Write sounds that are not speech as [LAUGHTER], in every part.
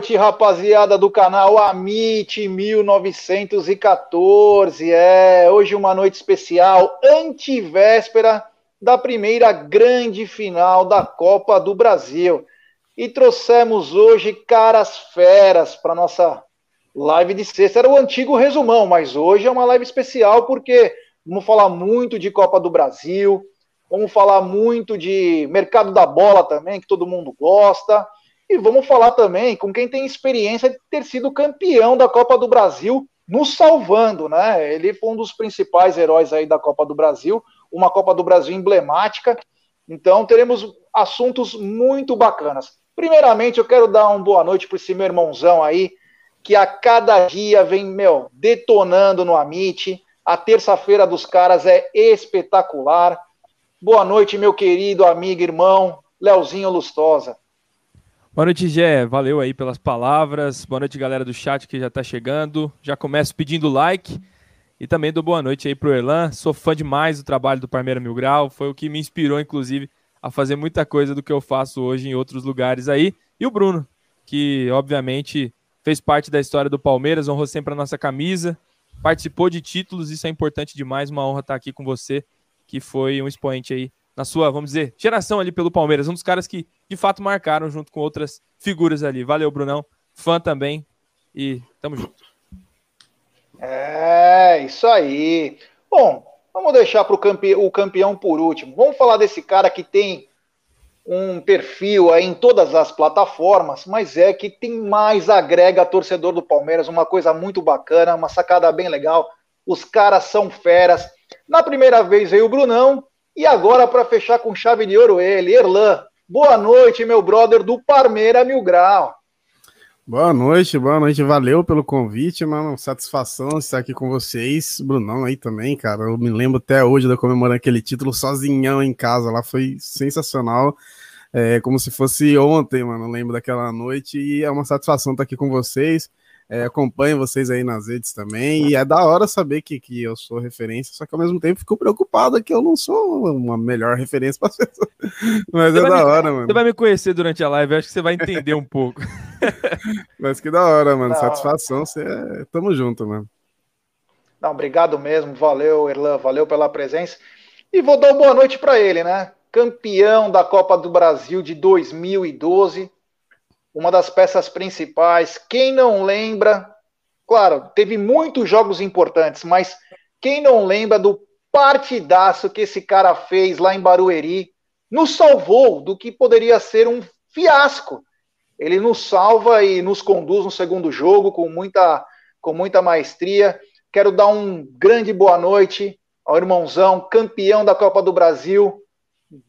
Noite, rapaziada do canal Amit 1914. É, hoje uma noite especial, antivéspera da primeira grande final da Copa do Brasil. E trouxemos hoje caras feras para nossa live de sexta. Era o antigo resumão, mas hoje é uma live especial porque vamos falar muito de Copa do Brasil, vamos falar muito de mercado da bola também, que todo mundo gosta. E vamos falar também com quem tem experiência de ter sido campeão da Copa do Brasil, nos salvando, né? Ele foi um dos principais heróis aí da Copa do Brasil, uma Copa do Brasil emblemática. Então teremos assuntos muito bacanas. Primeiramente, eu quero dar uma boa noite para esse meu irmãozão aí, que a cada dia vem, meu, detonando no Amit. A terça-feira dos caras é espetacular. Boa noite, meu querido amigo, irmão, Leozinho Lustosa. Boa noite, Gé. Valeu aí pelas palavras. Boa noite, galera do chat que já está chegando. Já começo pedindo like e também dou boa noite aí pro Erlan. Sou fã demais do trabalho do Parmeira Mil Grau. Foi o que me inspirou, inclusive, a fazer muita coisa do que eu faço hoje em outros lugares aí. E o Bruno, que obviamente fez parte da história do Palmeiras, honrou sempre a nossa camisa, participou de títulos, isso é importante demais. Uma honra estar aqui com você, que foi um expoente aí na sua, vamos dizer, geração ali pelo Palmeiras, um dos caras que de fato marcaram junto com outras figuras ali. Valeu, Brunão, fã também e tamo junto. É, isso aí. Bom, vamos deixar para campe o campeão por último. Vamos falar desse cara que tem um perfil aí em todas as plataformas, mas é que tem mais agrega torcedor do Palmeiras, uma coisa muito bacana, uma sacada bem legal. Os caras são feras. Na primeira vez veio o Brunão, e agora, para fechar com chave de ouro, ele, Erlan. Boa noite, meu brother do Parmeira Mil Grau. Boa noite, boa noite. Valeu pelo convite, mano. Satisfação estar aqui com vocês. Brunão aí também, cara. Eu me lembro até hoje de comemorar aquele título sozinhão em casa. Lá foi sensacional. É como se fosse ontem, mano. Eu lembro daquela noite e é uma satisfação estar aqui com vocês. É, acompanho vocês aí nas redes também, e é da hora saber que, que eu sou referência, só que ao mesmo tempo fico preocupado que eu não sou uma melhor referência para [LAUGHS] pessoas. Mas você é da me, hora, mano. Você vai me conhecer durante a live, acho que você vai entender um pouco. [LAUGHS] [LAUGHS] Mas que da hora, mano. Da Satisfação, você é... tamo junto, mano. Não, obrigado mesmo, valeu, Erlan, valeu pela presença. E vou dar uma boa noite para ele, né? Campeão da Copa do Brasil de 2012 uma das peças principais. Quem não lembra, claro, teve muitos jogos importantes, mas quem não lembra do partidaço que esse cara fez lá em Barueri, nos salvou do que poderia ser um fiasco. Ele nos salva e nos conduz no segundo jogo com muita, com muita maestria. Quero dar um grande boa noite ao irmãozão, campeão da Copa do Brasil,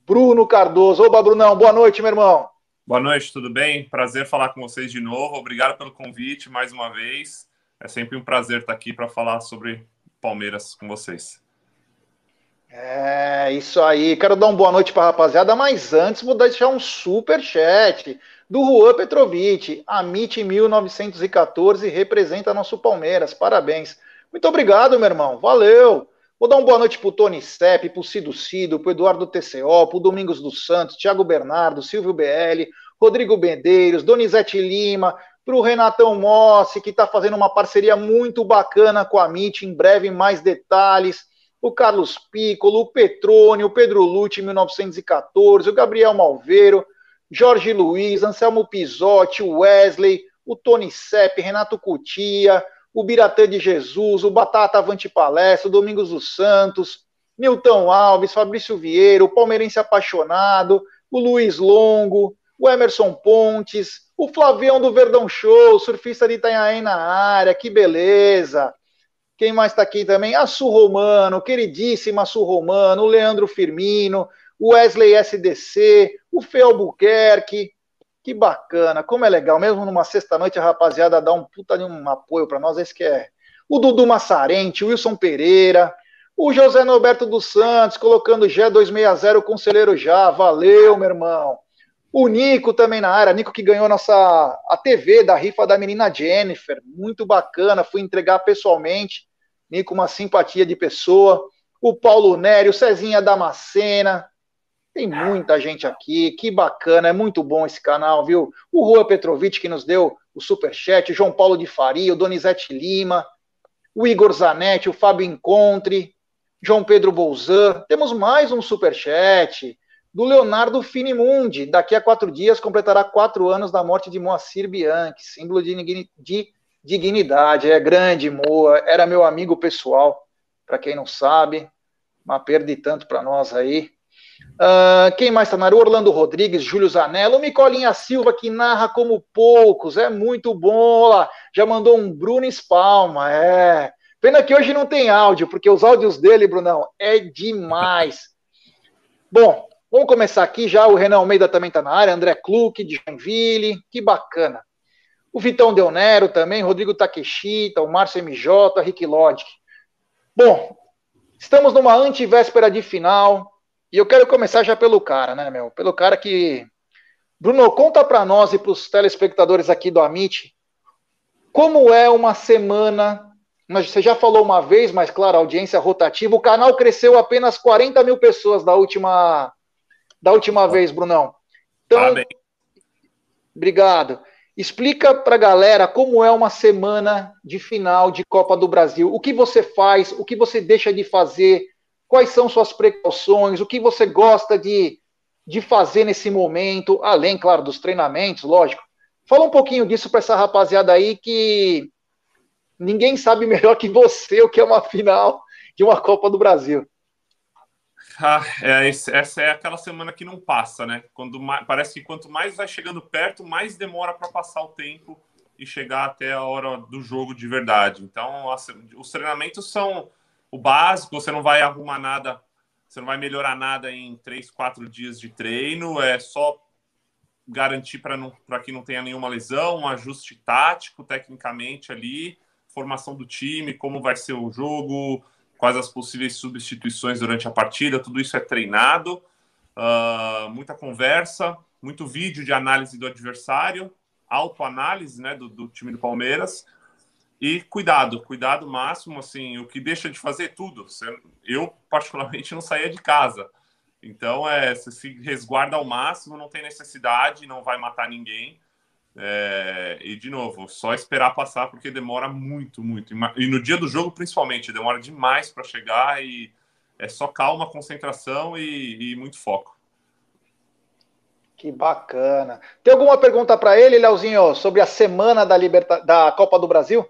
Bruno Cardoso. Oba, Brunão, boa noite, meu irmão. Boa noite, tudo bem? Prazer falar com vocês de novo. Obrigado pelo convite mais uma vez. É sempre um prazer estar aqui para falar sobre Palmeiras com vocês. É, isso aí. Quero dar uma boa noite para a rapaziada, mas antes vou deixar um super chat do Juan Petrovic. Amit 1914 representa nosso Palmeiras. Parabéns. Muito obrigado, meu irmão. Valeu. Vou dar uma boa noite pro Tony Sepp, pro Cido Cido, pro Eduardo TCO, pro Domingos dos Santos, Thiago Bernardo, Silvio BL, Rodrigo Bendeiros, Donizete Lima, pro Renatão Mossi, que está fazendo uma parceria muito bacana com a MIT, em breve mais detalhes, o Carlos Piccolo, o Petrônio, o Pedro Lute, 1914, o Gabriel Malveiro, Jorge Luiz, Anselmo Pisotti, Wesley, o Tony Sepp, Renato Cutia, o Biratã de Jesus, o Batata Avante Palestra, o Domingos dos Santos, Milton Alves, Fabrício Vieira, o Palmeirense Apaixonado, o Luiz Longo, o Emerson Pontes, o Flavião do Verdão Show, surfista de Itanhaém na área, que beleza. Quem mais está aqui também? A Su Romano, queridíssima Su Romano, o Leandro Firmino, o Wesley SDC, o Fê Albuquerque. Que bacana, como é legal, mesmo numa sexta-noite a rapaziada dá um puta de um apoio para nós, esse que é. O Dudu Massarente, o Wilson Pereira, o José Norberto dos Santos, colocando G260, conselheiro já, valeu, meu irmão. O Nico também na área, Nico que ganhou nossa a TV da rifa da menina Jennifer, muito bacana, fui entregar pessoalmente. Nico, uma simpatia de pessoa. O Paulo Nery, o Cezinha Damascena. Tem muita gente aqui, que bacana, é muito bom esse canal, viu? O Rua Petrovic, que nos deu o superchat, o João Paulo de Faria, o Donizete Lima, o Igor Zanetti, o Fábio Encontre, João Pedro Bolzan. Temos mais um superchat do Leonardo Finimundi. Daqui a quatro dias completará quatro anos da morte de Moacir Bianchi, símbolo de, de dignidade. É grande, Moa. Era meu amigo pessoal, para quem não sabe. Uma perda tanto para nós aí. Uh, quem mais está na área? Orlando Rodrigues, Júlio Zanello, Micolinha Silva, que narra como poucos, é muito bom. Lá. Já mandou um Bruno Spalma, é. Pena que hoje não tem áudio, porque os áudios dele, Brunão, é demais. Bom, vamos começar aqui já. O Renan Almeida também está na área, André Kluck, de Joinville, que bacana. O Vitão Del Nero também, Rodrigo Takeshita, o Márcio MJ, Rick Lodge. Bom, estamos numa antivéspera de final, e eu quero começar já pelo cara, né, meu? Pelo cara que. Bruno, conta para nós e para os telespectadores aqui do Amit como é uma semana. Você já falou uma vez, mas claro, audiência rotativa. O canal cresceu apenas 40 mil pessoas da última, da última vez, Brunão. Então, Parabéns. Obrigado. Explica para a galera como é uma semana de final de Copa do Brasil. O que você faz, o que você deixa de fazer, quais são suas precauções, o que você gosta de, de fazer nesse momento, além, claro, dos treinamentos, lógico. Fala um pouquinho disso para essa rapaziada aí que ninguém sabe [LAUGHS] melhor que você o que é uma final de uma Copa do Brasil. Ah, é, essa é aquela semana que não passa, né? Quando mais, parece que quanto mais vai chegando perto, mais demora para passar o tempo e chegar até a hora do jogo de verdade. Então, os treinamentos são o básico, você não vai arrumar nada, você não vai melhorar nada em três, quatro dias de treino, é só garantir para que não tenha nenhuma lesão, um ajuste tático, tecnicamente ali, formação do time, como vai ser o jogo, quais as possíveis substituições durante a partida, tudo isso é treinado, uh, muita conversa, muito vídeo de análise do adversário, autoanálise né, do, do time do Palmeiras, e cuidado, cuidado máximo, assim, o que deixa de fazer tudo. Eu, particularmente, não saía de casa. Então, é, você se resguarda ao máximo, não tem necessidade, não vai matar ninguém. É, e de novo, só esperar passar porque demora muito, muito. E no dia do jogo, principalmente, demora demais para chegar e é só calma, concentração e, e muito foco. Que bacana. Tem alguma pergunta para ele, Leozinho, sobre a semana da, Liberta... da Copa do Brasil?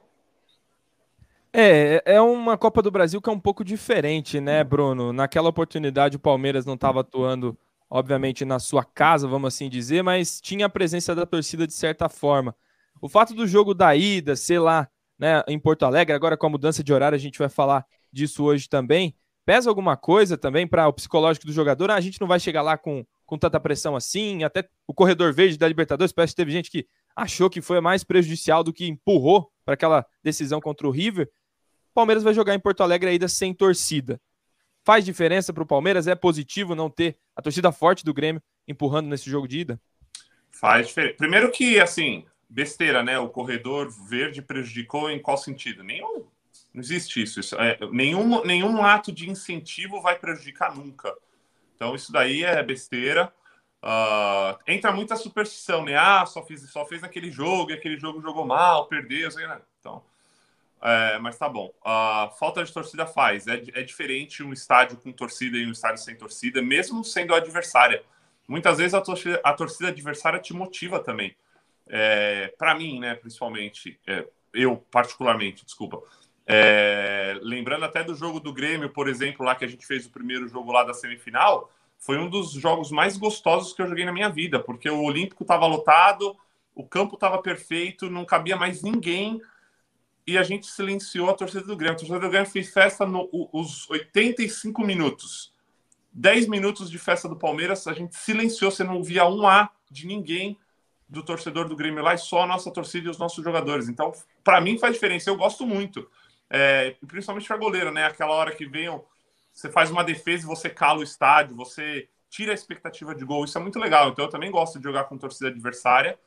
É, é uma Copa do Brasil que é um pouco diferente, né, Bruno? Naquela oportunidade o Palmeiras não estava atuando obviamente, na sua casa, vamos assim dizer, mas tinha a presença da torcida de certa forma. O fato do jogo da ida, sei lá, né, em Porto Alegre, agora com a mudança de horário, a gente vai falar disso hoje também. Pesa alguma coisa também para o psicológico do jogador? Ah, a gente não vai chegar lá com, com tanta pressão assim. Até o corredor verde da Libertadores, parece que teve gente que achou que foi mais prejudicial do que empurrou para aquela decisão contra o River. Palmeiras vai jogar em Porto Alegre ainda sem torcida. Faz diferença para o Palmeiras? É positivo não ter a torcida forte do Grêmio empurrando nesse jogo de ida? Faz diferença. Primeiro que, assim, besteira, né? O corredor verde prejudicou em qual sentido? Nenhum. Não existe isso. isso é, nenhum, nenhum ato de incentivo vai prejudicar nunca. Então, isso daí é besteira. Uh, entra muita superstição, né? Ah, só, fiz, só fez naquele jogo e aquele jogo jogou mal, perdeu. Assim, né? Então, é, mas tá bom. A falta de torcida faz. É, é diferente um estádio com torcida e um estádio sem torcida, mesmo sendo adversária. muitas vezes a torcida, a torcida adversária te motiva também. É, para mim, né, principalmente, é, eu particularmente, desculpa. É, lembrando até do jogo do Grêmio, por exemplo, lá que a gente fez o primeiro jogo lá da semifinal, foi um dos jogos mais gostosos que eu joguei na minha vida, porque o Olímpico estava lotado, o campo estava perfeito, não cabia mais ninguém e a gente silenciou a torcida do Grêmio. A torcida do Grêmio fez festa nos no, 85 minutos. 10 minutos de festa do Palmeiras, a gente silenciou, você não via um A de ninguém do torcedor do Grêmio lá, e só a nossa torcida e os nossos jogadores. Então, para mim faz diferença, eu gosto muito. É, principalmente para goleiro, né? Aquela hora que vem, você faz uma defesa e você cala o estádio, você tira a expectativa de gol. Isso é muito legal. Então, eu também gosto de jogar com torcida adversária.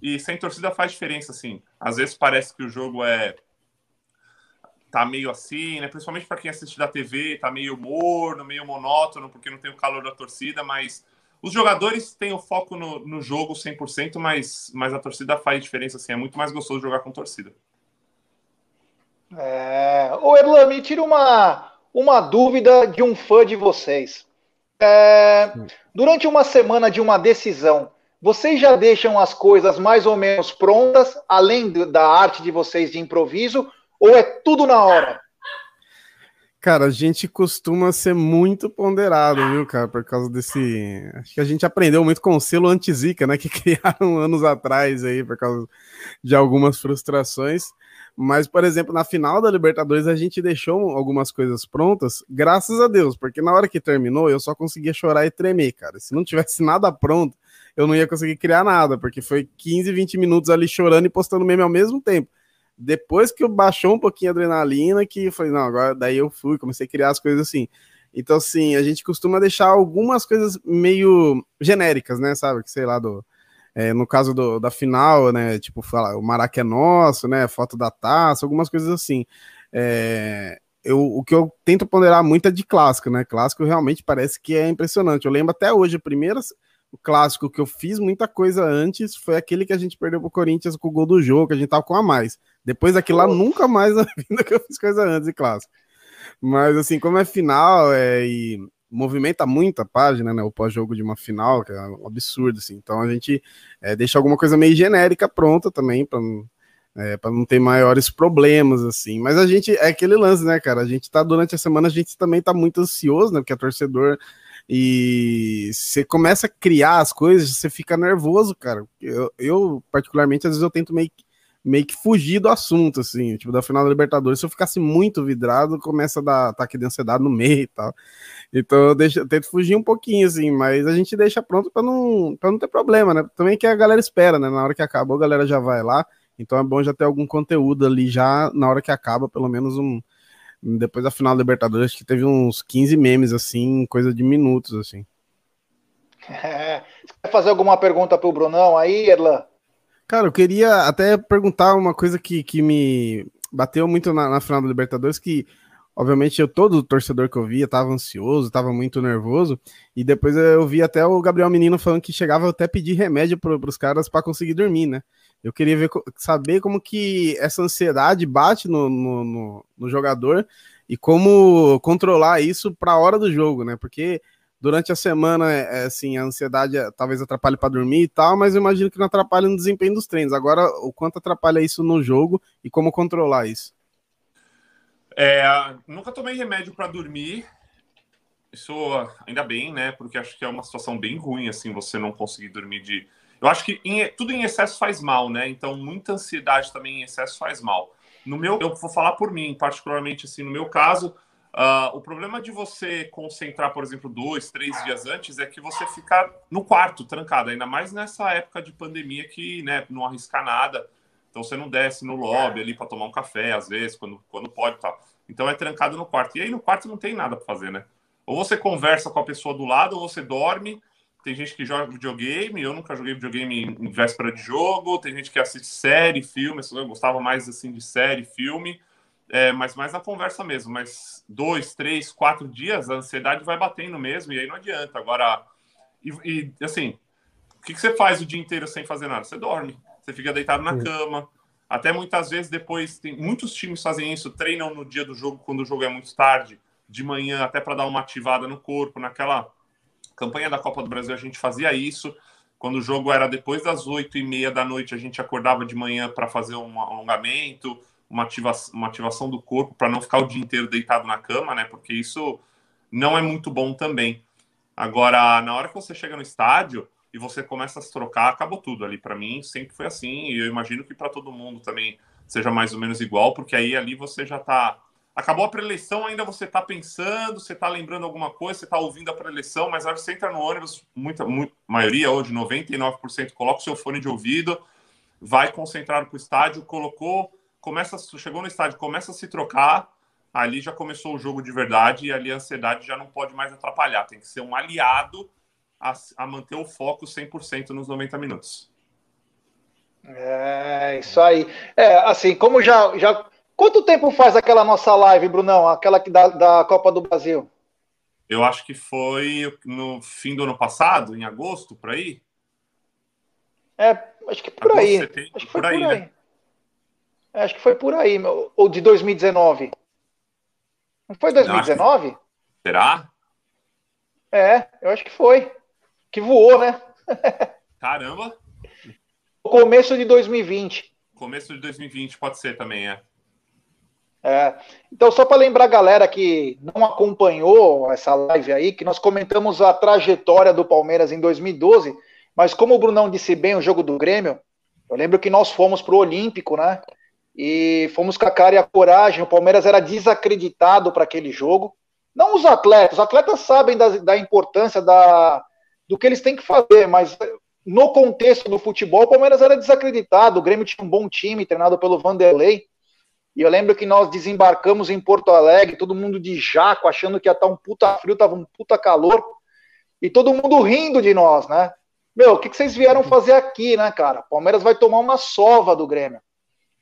E sem torcida faz diferença, assim. Às vezes parece que o jogo é tá meio assim, né? Principalmente para quem assiste da TV, tá meio morno, meio monótono, porque não tem o calor da torcida, mas os jogadores têm o foco no, no jogo 100%, mas, mas a torcida faz diferença, assim. É muito mais gostoso jogar com torcida. É... Ô, Erlan, me tira uma, uma dúvida de um fã de vocês. É... Durante uma semana de uma decisão, vocês já deixam as coisas mais ou menos prontas, além da arte de vocês de improviso, ou é tudo na hora? Cara, a gente costuma ser muito ponderado, viu, cara, por causa desse. Acho que a gente aprendeu muito com o selo anti-zica, né, que [LAUGHS] criaram anos atrás aí, por causa de algumas frustrações. Mas, por exemplo, na final da Libertadores a gente deixou algumas coisas prontas, graças a Deus, porque na hora que terminou eu só conseguia chorar e tremer, cara. Se não tivesse nada pronto, eu não ia conseguir criar nada, porque foi 15, 20 minutos ali chorando e postando meme ao mesmo tempo. Depois que eu baixou um pouquinho a adrenalina, que foi, não, agora daí eu fui, comecei a criar as coisas assim. Então, assim, a gente costuma deixar algumas coisas meio genéricas, né? Sabe? Que sei lá, do, é, no caso do, da final, né? Tipo, fala, o Maraca é nosso, né? Foto da taça, algumas coisas assim. É, eu, o que eu tento ponderar muito é de clássico, né? Clássico realmente parece que é impressionante. Eu lembro até hoje, a primeira, o clássico que eu fiz muita coisa antes foi aquele que a gente perdeu pro Corinthians com o gol do jogo, que a gente tava com a mais. Depois daquilo lá, nunca mais na [LAUGHS] vida que eu fiz coisa antes de clássico. Mas assim, como é final é, e movimenta muito a página, né? O pós-jogo de uma final, que é um absurdo, assim. Então a gente é, deixa alguma coisa meio genérica pronta também, para é, para não ter maiores problemas, assim. Mas a gente, é aquele lance, né, cara? A gente tá, durante a semana, a gente também tá muito ansioso, né? Porque é torcedor e você começa a criar as coisas, você fica nervoso, cara. Eu, eu particularmente, às vezes eu tento meio que meio que fugir do assunto, assim, tipo, da final da Libertadores, se eu ficasse muito vidrado, começa a dar ataque de ansiedade no meio e tal. Então eu, deixo, eu tento fugir um pouquinho, assim, mas a gente deixa pronto para não, pra não ter problema, né? Também que a galera espera, né? Na hora que acabou, a galera já vai lá, então é bom já ter algum conteúdo ali já na hora que acaba, pelo menos um. Depois da final da Libertadores, que teve uns 15 memes, assim, coisa de minutos, assim. É. Você quer fazer alguma pergunta pro Brunão aí, Erlan? Cara, eu queria até perguntar uma coisa que, que me bateu muito na, na final da Libertadores, que obviamente eu todo torcedor que eu via tava ansioso, tava muito nervoso, e depois eu vi até o Gabriel Menino falando que chegava até pedir remédio para os caras para conseguir dormir, né? Eu queria ver, saber como que essa ansiedade bate no, no, no, no jogador e como controlar isso para a hora do jogo, né? Porque durante a semana, é, é, assim, a ansiedade é, talvez atrapalhe para dormir e tal, mas eu imagino que não atrapalha no desempenho dos treinos. Agora, o quanto atrapalha isso no jogo e como controlar isso? É, nunca tomei remédio para dormir. Isso ainda bem, né? Porque acho que é uma situação bem ruim, assim, você não conseguir dormir de. Eu acho que em, tudo em excesso faz mal, né? Então, muita ansiedade também em excesso faz mal. No meu, eu vou falar por mim, particularmente assim, no meu caso, Uh, o problema de você concentrar, por exemplo, dois, três dias antes é que você fica no quarto, trancado, ainda mais nessa época de pandemia que né, não arrisca nada. Então você não desce no lobby ali para tomar um café, às vezes, quando, quando pode tal. Então é trancado no quarto. E aí no quarto não tem nada para fazer, né? Ou você conversa com a pessoa do lado, ou você dorme. Tem gente que joga videogame, eu nunca joguei videogame em véspera de jogo. Tem gente que assiste série, filme, eu gostava mais assim de série, filme. É, mas mais na conversa mesmo. Mas dois, três, quatro dias, a ansiedade vai batendo mesmo, e aí não adianta. Agora, e, e assim, o que, que, você faz o dia inteiro sem fazer nada? Você dorme, você fica deitado na cama. Até muitas vezes depois, tem muitos times fazem isso, treinam no dia do jogo, quando o jogo é muito tarde, de manhã, até para dar uma ativada no corpo, naquela Campanha da Copa do Brasil a gente fazia isso. Quando o jogo era depois das oito e meia da noite, a gente acordava de manhã para fazer um alongamento, uma, ativa uma ativação do corpo para não ficar o dia inteiro deitado na cama, né? Porque isso não é muito bom também. Agora, na hora que você chega no estádio e você começa a se trocar, acabou tudo ali. Para mim, sempre foi assim, e eu imagino que para todo mundo também seja mais ou menos igual, porque aí ali você já está. Acabou a preleção, ainda você está pensando, você está lembrando alguma coisa, você está ouvindo a preleção, mas na hora que você entra no ônibus, muita, muita maioria hoje, 99%, coloca o seu fone de ouvido, vai concentrar para o estádio, colocou, começa, chegou no estádio, começa a se trocar, ali já começou o jogo de verdade e ali a ansiedade já não pode mais atrapalhar. Tem que ser um aliado a, a manter o foco 100% nos 90 minutos. É, isso aí. É, assim, como já, já. Quanto tempo faz aquela nossa live, Brunão? Aquela que da, da Copa do Brasil? Eu acho que foi no fim do ano passado, em agosto, por aí. É, acho que por agosto, aí. Setembro, acho que foi por aí. Por aí. Né? É, acho que foi por aí, ou de 2019. Não foi 2019? Que... Será? É, eu acho que foi. Que voou, né? Caramba! [LAUGHS] Começo de 2020. Começo de 2020, pode ser também, é. É. Então, só para lembrar a galera que não acompanhou essa live aí, que nós comentamos a trajetória do Palmeiras em 2012, mas como o Brunão disse bem o jogo do Grêmio, eu lembro que nós fomos para o Olímpico, né? e fomos com a cara e a coragem. O Palmeiras era desacreditado para aquele jogo. Não os atletas, os atletas sabem da, da importância da, do que eles têm que fazer, mas no contexto do futebol, o Palmeiras era desacreditado. O Grêmio tinha um bom time, treinado pelo Vanderlei. E eu lembro que nós desembarcamos em Porto Alegre, todo mundo de jaco, achando que ia estar um puta frio, tava um puta calor. E todo mundo rindo de nós, né? Meu, o que, que vocês vieram fazer aqui, né, cara? Palmeiras vai tomar uma sova do Grêmio.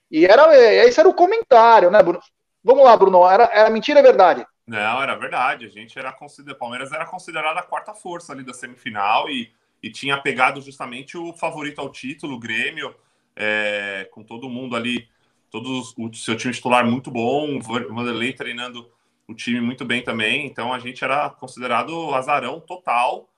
E era, esse era o comentário, né, Bruno? Vamos lá, Bruno. Era, era mentira ou é verdade? Não, era verdade. A gente era considerado. Palmeiras era considerada a quarta força ali da semifinal e, e tinha pegado justamente o favorito ao título, o Grêmio, é, com todo mundo ali, todos o seu time titular muito bom, o Vanderlei treinando o time muito bem também. Então a gente era considerado azarão total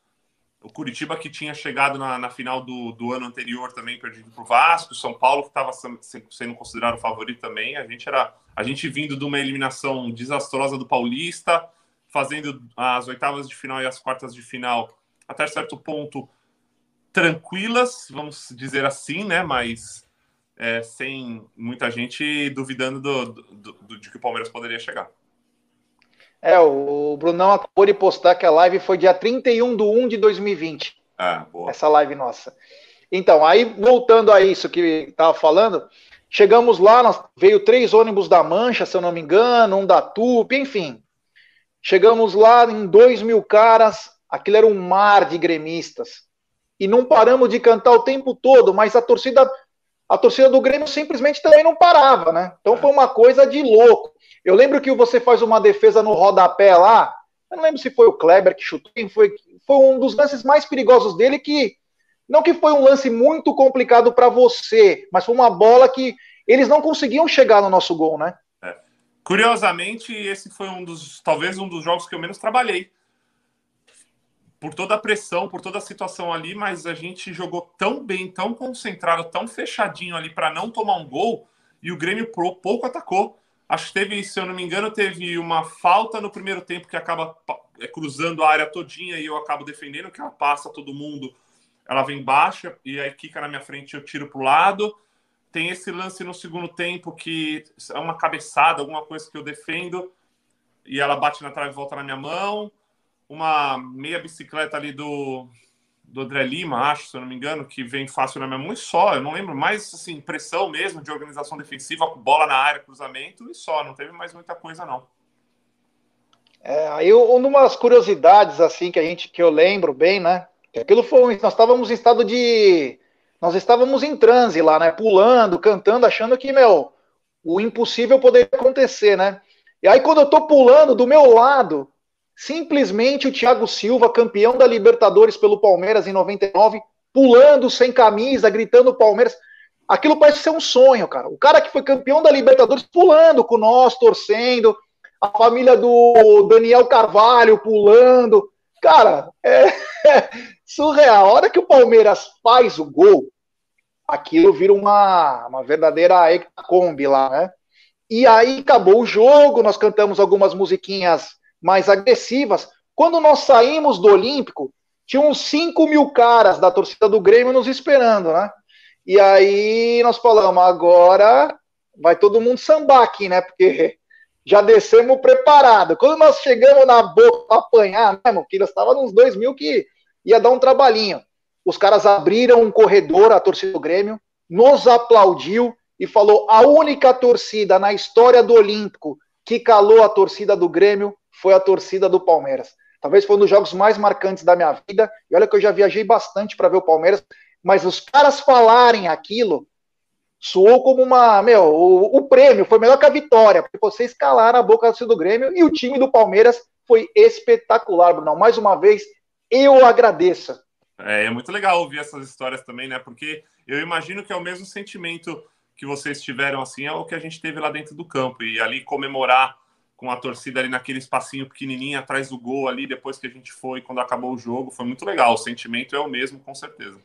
o Curitiba que tinha chegado na, na final do, do, ano anterior também perdido para o Vasco, São Paulo que estava sendo considerado o favorito também. A gente era a gente vindo de uma eliminação desastrosa do Paulista, fazendo as oitavas de final e as quartas de final até certo ponto tranquilas, vamos dizer assim, né? Mas é, sem muita gente duvidando do, do, do, de que o Palmeiras poderia chegar. É, o Brunão acabou de postar que a live foi dia 31 de 1 de 2020. Ah, boa. Essa live nossa. Então, aí voltando a isso que estava falando, chegamos lá, nós, veio três ônibus da Mancha, se eu não me engano, um da TUP, enfim. Chegamos lá em dois mil caras, aquilo era um mar de gremistas. E não paramos de cantar o tempo todo, mas a torcida, a torcida do Grêmio simplesmente também não parava, né? Então foi uma coisa de louco. Eu lembro que você faz uma defesa no rodapé lá. Eu não lembro se foi o Kleber que chutou, foi, foi um dos lances mais perigosos dele que não que foi um lance muito complicado para você, mas foi uma bola que eles não conseguiam chegar no nosso gol, né? É. Curiosamente, esse foi um dos, talvez um dos jogos que eu menos trabalhei. Por toda a pressão, por toda a situação ali, mas a gente jogou tão bem, tão concentrado, tão fechadinho ali para não tomar um gol, e o Grêmio pouco atacou. Acho que teve, se eu não me engano, teve uma falta no primeiro tempo que acaba é, cruzando a área todinha e eu acabo defendendo, que ela passa todo mundo, ela vem baixa e aí quica na minha frente eu tiro para o lado. Tem esse lance no segundo tempo que é uma cabeçada, alguma coisa que eu defendo e ela bate na trave e volta na minha mão. Uma meia bicicleta ali do, do André Lima, acho, se eu não me engano, que vem fácil na minha mão e só. Eu não lembro mais, assim, pressão mesmo de organização defensiva, bola na área, cruzamento e só. Não teve mais muita coisa, não. É, aí uma das curiosidades, assim, que a gente, que eu lembro bem, né? Que aquilo foi, nós estávamos em estado de, nós estávamos em transe lá, né? Pulando, cantando, achando que, meu, o impossível poderia acontecer, né? E aí quando eu tô pulando, do meu lado, Simplesmente o Thiago Silva, campeão da Libertadores pelo Palmeiras em 99, pulando sem camisa, gritando Palmeiras. Aquilo parece ser um sonho, cara. O cara que foi campeão da Libertadores pulando com nós, torcendo. A família do Daniel Carvalho pulando. Cara, é [LAUGHS] surreal. A hora que o Palmeiras faz o gol, aquilo vira uma, uma verdadeira Kombi lá, né? E aí acabou o jogo, nós cantamos algumas musiquinhas mais agressivas. Quando nós saímos do Olímpico, tinha uns 5 mil caras da torcida do Grêmio nos esperando, né? E aí nós falamos, agora vai todo mundo sambar aqui, né? Porque [LAUGHS] já descemos preparado. Quando nós chegamos na boca para apanhar, né, nós estava nos 2 mil que ia dar um trabalhinho. Os caras abriram um corredor, a torcida do Grêmio, nos aplaudiu e falou: a única torcida na história do Olímpico que calou a torcida do Grêmio foi a torcida do Palmeiras. Talvez foi um dos jogos mais marcantes da minha vida. E olha que eu já viajei bastante para ver o Palmeiras, mas os caras falarem aquilo soou como uma. Meu, o, o, prêmio foi melhor que a vitória, porque vocês calaram a boca do Grêmio e o time do Palmeiras foi espetacular, Bruno. Mais uma vez, eu agradeço. É, é muito legal ouvir essas histórias também, né? Porque eu imagino que é o mesmo sentimento que vocês tiveram assim, é o que a gente teve lá dentro do campo. E ali comemorar com a torcida ali naquele espacinho pequenininho atrás do gol ali, depois que a gente foi, quando acabou o jogo, foi muito legal. O sentimento é o mesmo, com certeza.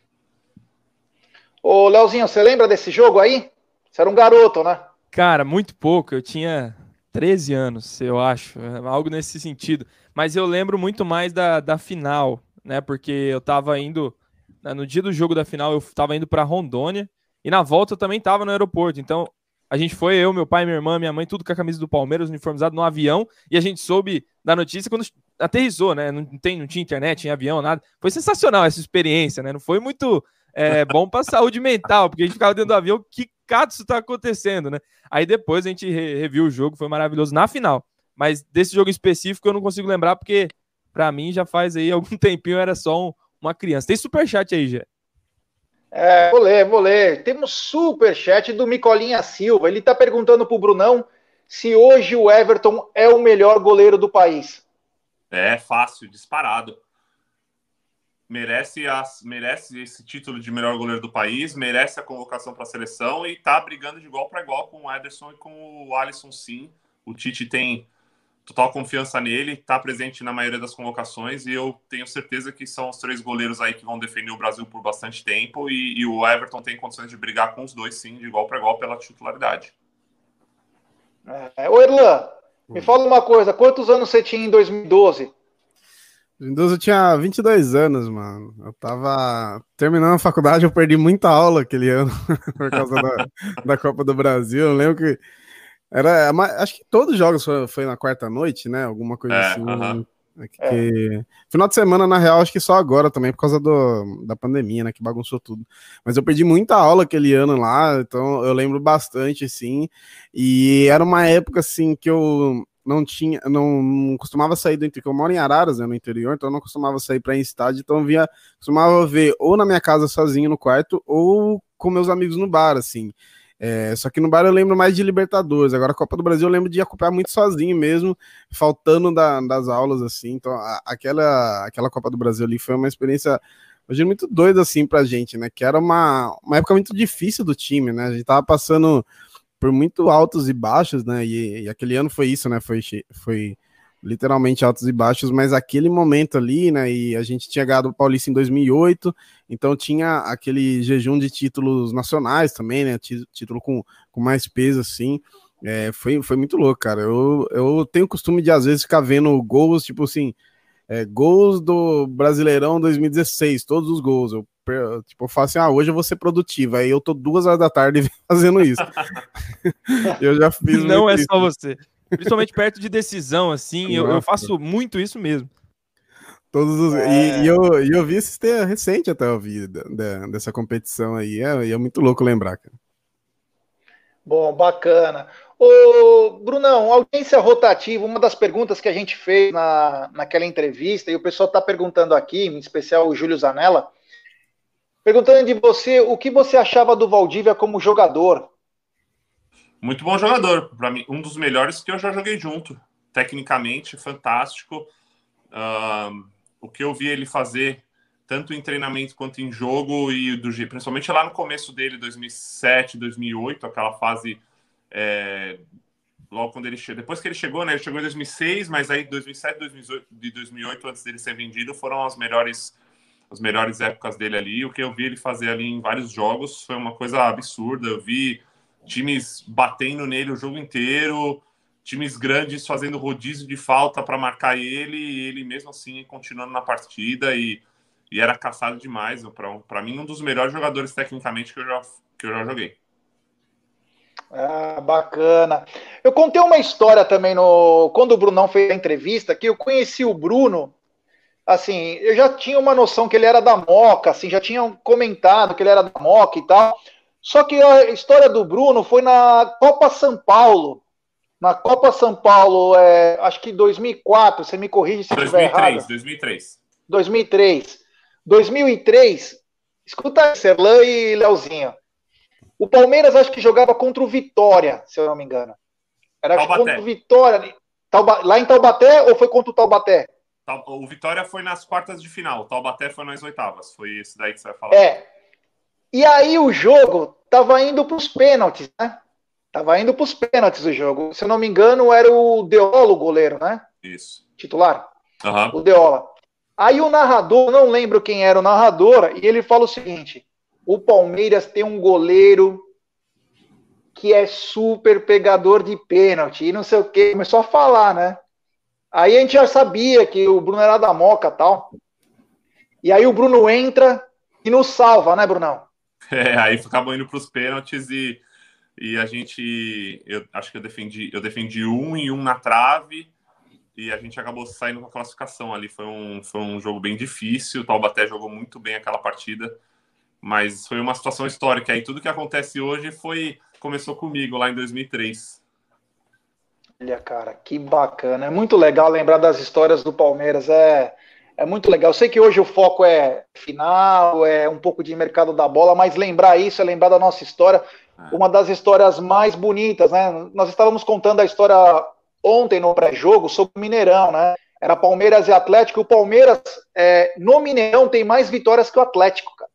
Ô, Leozinho, você lembra desse jogo aí? Você era um garoto, né? Cara, muito pouco. Eu tinha 13 anos, eu acho. Algo nesse sentido. Mas eu lembro muito mais da, da final, né? Porque eu tava indo. Né, no dia do jogo da final, eu tava indo para Rondônia. E na volta eu também tava no aeroporto. Então, a gente foi, eu, meu pai, minha irmã, minha mãe, tudo com a camisa do Palmeiras, uniformizado no avião, e a gente soube da notícia quando aterrissou, né? Não, tem, não tinha internet, tinha avião, nada. Foi sensacional essa experiência, né? Não foi muito é, bom para [LAUGHS] saúde mental, porque a gente ficava dentro do avião, que cato isso tá acontecendo, né? Aí depois a gente re reviu o jogo, foi maravilhoso na final. Mas desse jogo específico eu não consigo lembrar, porque para mim já faz aí [LAUGHS] algum tempinho era só um, uma criança. Tem superchat aí, Gé. É, vou ler, vou ler. Temos super chat do Micolinha Silva. Ele está perguntando para o Brunão se hoje o Everton é o melhor goleiro do país. É fácil, disparado. Merece, as, merece esse título de melhor goleiro do país, merece a convocação para a seleção e está brigando de igual para igual com o Ederson e com o Alisson, sim. O Tite tem total confiança nele, está presente na maioria das convocações e eu tenho certeza que são os três goleiros aí que vão defender o Brasil por bastante tempo e, e o Everton tem condições de brigar com os dois, sim, de igual para igual pela titularidade. É, ô Erlan, me fala uma coisa, quantos anos você tinha em 2012? Em 2012 eu tinha 22 anos, mano. Eu tava terminando a faculdade, eu perdi muita aula aquele ano [LAUGHS] por causa da, da Copa do Brasil. Eu lembro que era, acho que todos os jogos foi, foi na quarta noite, né? Alguma coisa é, assim. Uh -huh. que, é. Final de semana, na real, acho que só agora também, por causa do, da pandemia, né? Que bagunçou tudo. Mas eu perdi muita aula aquele ano lá, então eu lembro bastante, assim. E era uma época, assim, que eu não tinha, não, não costumava sair do interior, eu moro em Araras, né, no interior, então eu não costumava sair para em estádio, então eu via, costumava ver ou na minha casa sozinho no quarto, ou com meus amigos no bar, assim. É, só que no bar eu lembro mais de Libertadores. Agora a Copa do Brasil eu lembro de acompanhar muito sozinho mesmo, faltando da, das aulas, assim. Então, a, aquela, aquela Copa do Brasil ali foi uma experiência hoje muito doida, assim, pra gente, né? Que era uma, uma época muito difícil do time, né? A gente tava passando por muito altos e baixos, né? E, e aquele ano foi isso, né? Foi, foi literalmente altos e baixos, mas aquele momento ali, né? E a gente tinha ganhado o Paulista em 2008, então tinha aquele jejum de títulos nacionais também, né? Título com, com mais peso, assim. É, foi, foi muito louco, cara. Eu, eu tenho o costume de, às vezes, ficar vendo gols, tipo assim, é, gols do Brasileirão 2016, todos os gols. Eu, tipo, eu falo assim, ah, hoje eu vou ser produtivo. Aí eu tô duas horas da tarde [LAUGHS] fazendo isso. [LAUGHS] eu já fiz. Não é isso. só você. Principalmente perto de decisão, assim, eu, eu, faço muito isso mesmo. Todos os... É... E, e, eu, e eu vi isso ter recente até eu vi dessa competição aí. É, é muito louco lembrar, cara. Bom, bacana. Ô, Brunão, audiência rotativa, uma das perguntas que a gente fez na, naquela entrevista, e o pessoal está perguntando aqui, em especial o Júlio Zanella, perguntando de você o que você achava do Valdívia como jogador. Muito bom jogador, para mim, um dos melhores que eu já joguei junto. Tecnicamente, fantástico. Uh, o que eu vi ele fazer, tanto em treinamento quanto em jogo, e do principalmente lá no começo dele, 2007, 2008, aquela fase é, logo quando ele chegou. Depois que ele chegou, né? Ele chegou em 2006, mas aí 2007, 2008, de 2008, antes dele ser vendido, foram as melhores as melhores épocas dele ali. O que eu vi ele fazer ali em vários jogos foi uma coisa absurda. Eu vi times batendo nele o jogo inteiro, times grandes fazendo rodízio de falta para marcar ele, e ele mesmo assim continuando na partida e, e era caçado demais. Para mim, um dos melhores jogadores tecnicamente que eu já, que eu já joguei. Ah, bacana. Eu contei uma história também no quando o Brunão fez a entrevista que eu conheci o Bruno. Assim, eu já tinha uma noção que ele era da Moca, assim, já tinham comentado que ele era da Moca e tal. Só que a história do Bruno foi na Copa São Paulo. Na Copa São Paulo, é, acho que 2004, você me corrige se 2003, estiver errado. 2003. 2003. 2003. Escuta aí, Serlan e Leozinho. O Palmeiras acho que jogava contra o Vitória, se eu não me engano. Era Taubaté. contra o Vitória. Lá em Taubaté ou foi contra o Taubaté? O Vitória foi nas quartas de final, o Taubaté foi nas oitavas. Foi esse daí que você vai falar. É. E aí o jogo tava indo para os pênaltis, né? Tava indo para os pênaltis o jogo. Se eu não me engano, era o Deolo o goleiro, né? Isso. Titular? Uhum. O Deola. Aí o narrador, não lembro quem era o narrador, e ele fala o seguinte: o Palmeiras tem um goleiro que é super pegador de pênalti e não sei o que. Começou a falar, né? Aí a gente já sabia que o Bruno era da Moca tal. E aí o Bruno entra e nos salva, né, Brunão? [LAUGHS] É, aí acabou indo para os pênaltis e, e a gente. Eu acho que eu defendi, eu defendi um e um na trave e a gente acabou saindo com a classificação ali. Foi um, foi um jogo bem difícil. O Taubaté jogou muito bem aquela partida. Mas foi uma situação histórica. E tudo que acontece hoje foi começou comigo lá em 2003. Olha, cara, que bacana. É muito legal lembrar das histórias do Palmeiras. É, é muito legal. Eu sei que hoje o foco é final, é um pouco de mercado da bola, mas lembrar isso é lembrar da nossa história. É. Uma das histórias mais bonitas, né? Nós estávamos contando a história ontem no pré-jogo sobre o Mineirão, né? Era Palmeiras e Atlético. O Palmeiras, é, no Mineirão, tem mais vitórias que o Atlético, cara.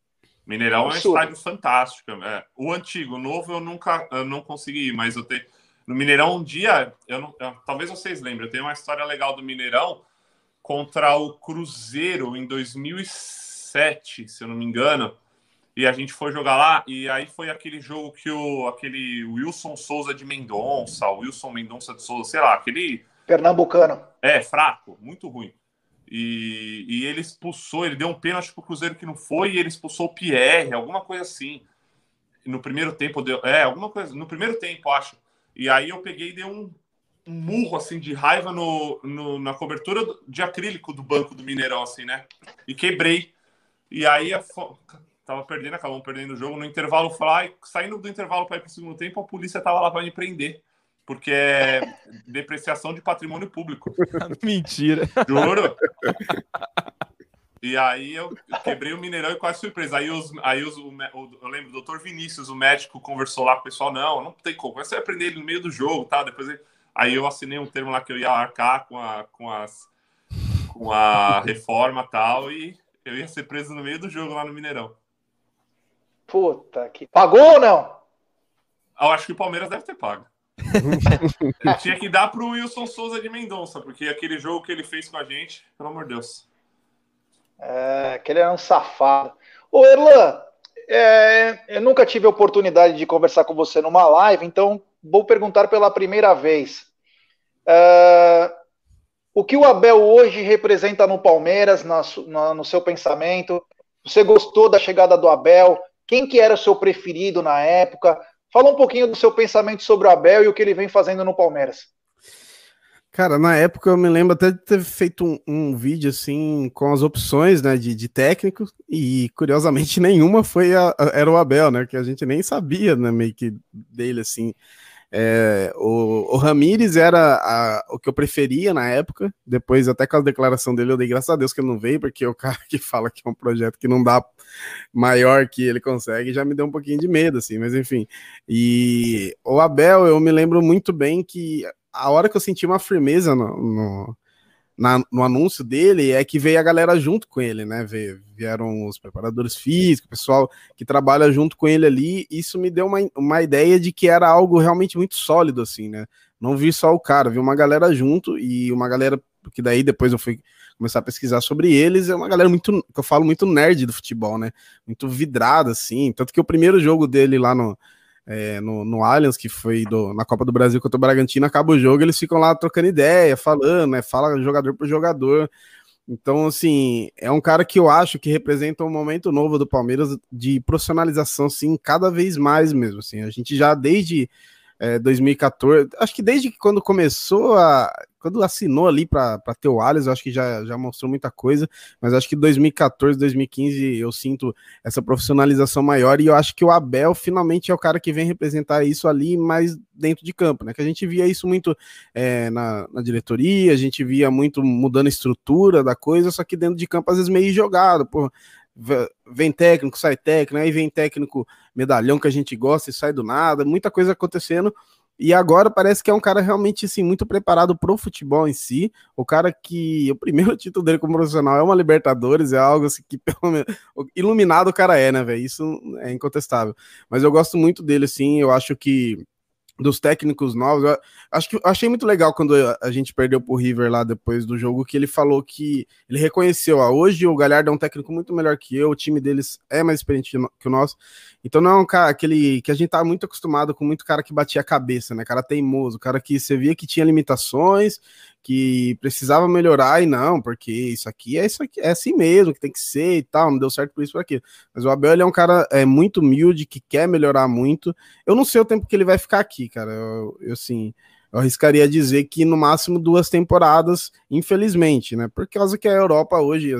Mineirão é um estádio fantástico. É. O antigo, o novo eu nunca eu não consegui ir, mas eu tenho. No Mineirão, um dia, eu não, eu, talvez vocês lembrem, eu tenho uma história legal do Mineirão contra o Cruzeiro em 2007, se eu não me engano. E a gente foi jogar lá, e aí foi aquele jogo que o aquele Wilson Souza de Mendonça, Wilson Mendonça de Souza, sei lá, aquele. Pernambucano. É, fraco, muito ruim. E, e ele expulsou, ele deu um pênalti pro Cruzeiro que não foi, e ele expulsou o Pierre, alguma coisa assim. No primeiro tempo deu. É, alguma coisa. No primeiro tempo, acho. E aí eu peguei e dei um, um murro assim de raiva no, no, na cobertura de acrílico do banco do Mineirão, assim, né? E quebrei. E aí a, tava perdendo, acabamos perdendo o jogo. No intervalo, falar, saindo do intervalo para ir para o segundo tempo, a polícia tava lá para me prender porque é [LAUGHS] depreciação de patrimônio público. [LAUGHS] Mentira. Juro. E aí eu quebrei o Mineirão e quase surpresa. Aí, os, aí os, o, eu lembro, o doutor Vinícius, o médico, conversou lá com o pessoal, não, não tem como, você vai prender ele no meio do jogo, tá? Depois ele, aí eu assinei um termo lá que eu ia arcar com a, com as, com a reforma tal, e eu ia ser preso no meio do jogo lá no Mineirão. Puta que... Pagou ou não? Eu acho que o Palmeiras deve ter pago. [LAUGHS] Tinha que dar pro Wilson Souza de Mendonça, porque aquele jogo que ele fez com a gente, pelo amor de Deus. É, aquele era um safado. Ô, Erlan, é, eu nunca tive a oportunidade de conversar com você numa live, então vou perguntar pela primeira vez. É, o que o Abel hoje representa no Palmeiras, na, no seu pensamento? Você gostou da chegada do Abel? Quem que era o seu preferido na época? Fala um pouquinho do seu pensamento sobre o Abel e o que ele vem fazendo no Palmeiras. Cara, na época eu me lembro até de ter feito um, um vídeo assim com as opções né, de, de técnico, e curiosamente [LAUGHS] nenhuma foi a, a, era o Abel, né? Que a gente nem sabia, né, meio que dele assim. É, o, o Ramires era a, o que eu preferia na época. Depois, até com a declaração dele, eu dei graças a Deus que ele não veio, porque o [LAUGHS] cara que fala que é um projeto que não dá maior que ele consegue já me deu um pouquinho de medo, assim. Mas enfim. E o Abel, eu me lembro muito bem que a hora que eu senti uma firmeza no, no na, no anúncio dele é que veio a galera junto com ele, né? Vieram os preparadores físicos, o pessoal que trabalha junto com ele ali. Isso me deu uma, uma ideia de que era algo realmente muito sólido, assim, né? não vi só o cara, vi uma galera junto e uma galera que daí depois eu fui começar a pesquisar sobre eles, é uma galera muito, que eu falo muito nerd do futebol, né? Muito vidrada, assim. Tanto que o primeiro jogo dele lá no, é, no, no Allianz, que foi do, na Copa do Brasil contra o Bragantino, acaba o jogo, eles ficam lá trocando ideia, falando, né? Fala jogador por jogador. Então, assim, é um cara que eu acho que representa um momento novo do Palmeiras de profissionalização, sim, cada vez mais mesmo. Assim, a gente já desde é, 2014, acho que desde que quando começou a. Quando assinou ali para ter o Alias, eu acho que já, já mostrou muita coisa, mas acho que 2014, 2015 eu sinto essa profissionalização maior e eu acho que o Abel finalmente é o cara que vem representar isso ali mais dentro de campo, né? Que a gente via isso muito é, na, na diretoria, a gente via muito mudando a estrutura da coisa, só que dentro de campo às vezes meio jogado, pô vem técnico, sai técnico, aí vem técnico medalhão que a gente gosta e sai do nada, muita coisa acontecendo. E agora parece que é um cara realmente assim, muito preparado para o futebol em si. O cara que [LAUGHS] o primeiro título dele como profissional é uma Libertadores, é algo assim que pelo menos iluminado o cara é, né, velho? Isso é incontestável. Mas eu gosto muito dele assim, eu acho que dos técnicos novos. Eu acho que eu achei muito legal quando a gente perdeu pro River lá depois do jogo, que ele falou que ele reconheceu, ó, hoje o Galhardo é um técnico muito melhor que eu, o time deles é mais experiente que o nosso. Então não é um cara aquele que a gente tá muito acostumado com muito cara que batia a cabeça, né? Cara teimoso, cara que você via que tinha limitações, que precisava melhorar e não, porque isso aqui é isso aqui, é assim mesmo, que tem que ser e tal, não deu certo por isso por aquilo. Mas o Abel ele é um cara é, muito humilde, que quer melhorar muito. Eu não sei o tempo que ele vai ficar aqui, cara. Eu, eu assim, eu arriscaria dizer que no máximo duas temporadas, infelizmente, né? Por causa que a Europa hoje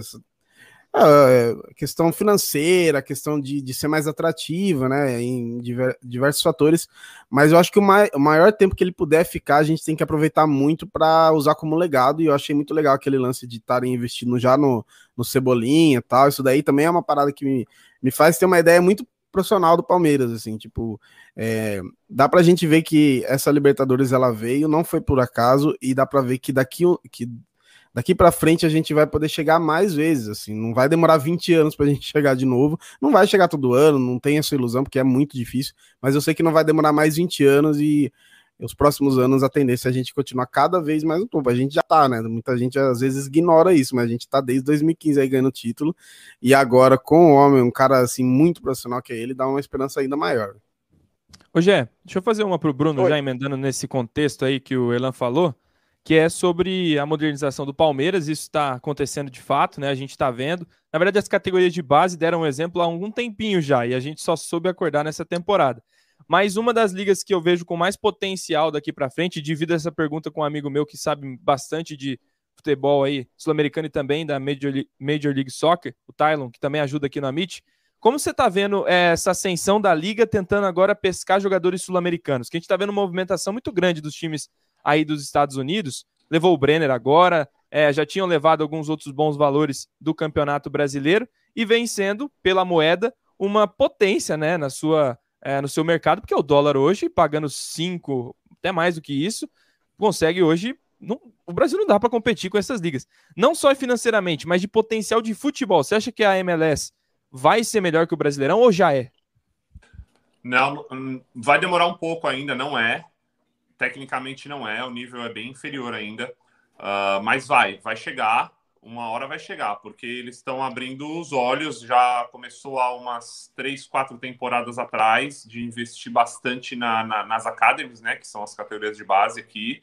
é, questão financeira, questão de, de ser mais atrativa, né, em diver, diversos fatores, mas eu acho que o, mai, o, maior tempo que ele puder ficar, a gente tem que aproveitar muito para usar como legado, e eu achei muito legal aquele lance de estarem investindo já no, no Cebolinha tal, isso daí também é uma parada que me, me faz ter uma ideia muito profissional do Palmeiras, assim, tipo, é, dá pra gente ver que essa Libertadores ela veio, não foi por acaso, e dá pra ver que daqui que daqui para frente a gente vai poder chegar mais vezes, assim, não vai demorar 20 anos para a gente [LAUGHS] chegar de novo, não vai chegar todo ano, não tem essa ilusão, porque é muito difícil, mas eu sei que não vai demorar mais 20 anos e os próximos anos a tendência é a gente continuar cada vez mais no topo. A gente já tá, né? Muita gente às vezes ignora isso, mas a gente tá desde 2015 aí ganhando título, e agora com o homem, um cara assim muito profissional que é ele, dá uma esperança ainda maior. Ô Gé, deixa eu fazer uma pro Bruno, Oi. já emendando nesse contexto aí que o Elan falou que é sobre a modernização do Palmeiras. Isso está acontecendo de fato, né? A gente está vendo. Na verdade, as categorias de base deram um exemplo há algum tempinho já, e a gente só soube acordar nessa temporada. Mas uma das ligas que eu vejo com mais potencial daqui para frente, divido essa pergunta com um amigo meu que sabe bastante de futebol aí, sul-americano e também da Major League, Major League Soccer, o Tylon, que também ajuda aqui no Amit. Como você está vendo é, essa ascensão da liga tentando agora pescar jogadores sul-americanos? Que a gente está vendo uma movimentação muito grande dos times aí dos Estados Unidos, levou o Brenner agora, é, já tinham levado alguns outros bons valores do Campeonato Brasileiro e vem sendo, pela moeda, uma potência né, na sua, é, no seu mercado, porque o dólar hoje, pagando 5, até mais do que isso, consegue hoje. Não, o Brasil não dá para competir com essas ligas. Não só financeiramente, mas de potencial de futebol. Você acha que a MLS vai ser melhor que o Brasileirão ou já é? Não, vai demorar um pouco ainda, não é tecnicamente não é, o nível é bem inferior ainda, uh, mas vai, vai chegar, uma hora vai chegar, porque eles estão abrindo os olhos, já começou há umas três, quatro temporadas atrás, de investir bastante na, na, nas academies, né, que são as categorias de base aqui,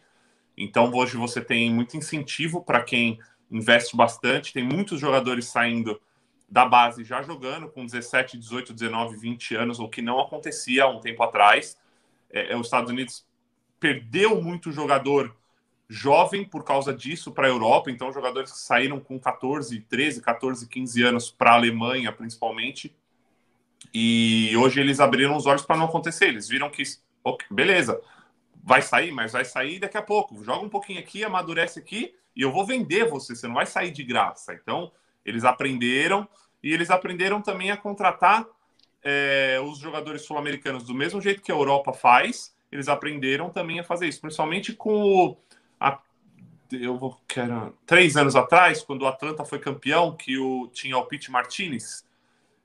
então hoje você tem muito incentivo para quem investe bastante, tem muitos jogadores saindo da base já jogando com 17, 18, 19, 20 anos, o que não acontecia há um tempo atrás. É, é os Estados Unidos perdeu muito jogador jovem por causa disso para a Europa, então jogadores que saíram com 14, 13, 14, 15 anos para a Alemanha, principalmente. E hoje eles abriram os olhos para não acontecer. Eles viram que, okay, beleza, vai sair, mas vai sair daqui a pouco. Joga um pouquinho aqui, amadurece aqui e eu vou vender você. Você não vai sair de graça. Então eles aprenderam e eles aprenderam também a contratar é, os jogadores sul-americanos do mesmo jeito que a Europa faz eles aprenderam também a fazer isso, principalmente com a, eu vou quero, três anos atrás, quando o Atlanta foi campeão, que o, tinha o Pete Martinez,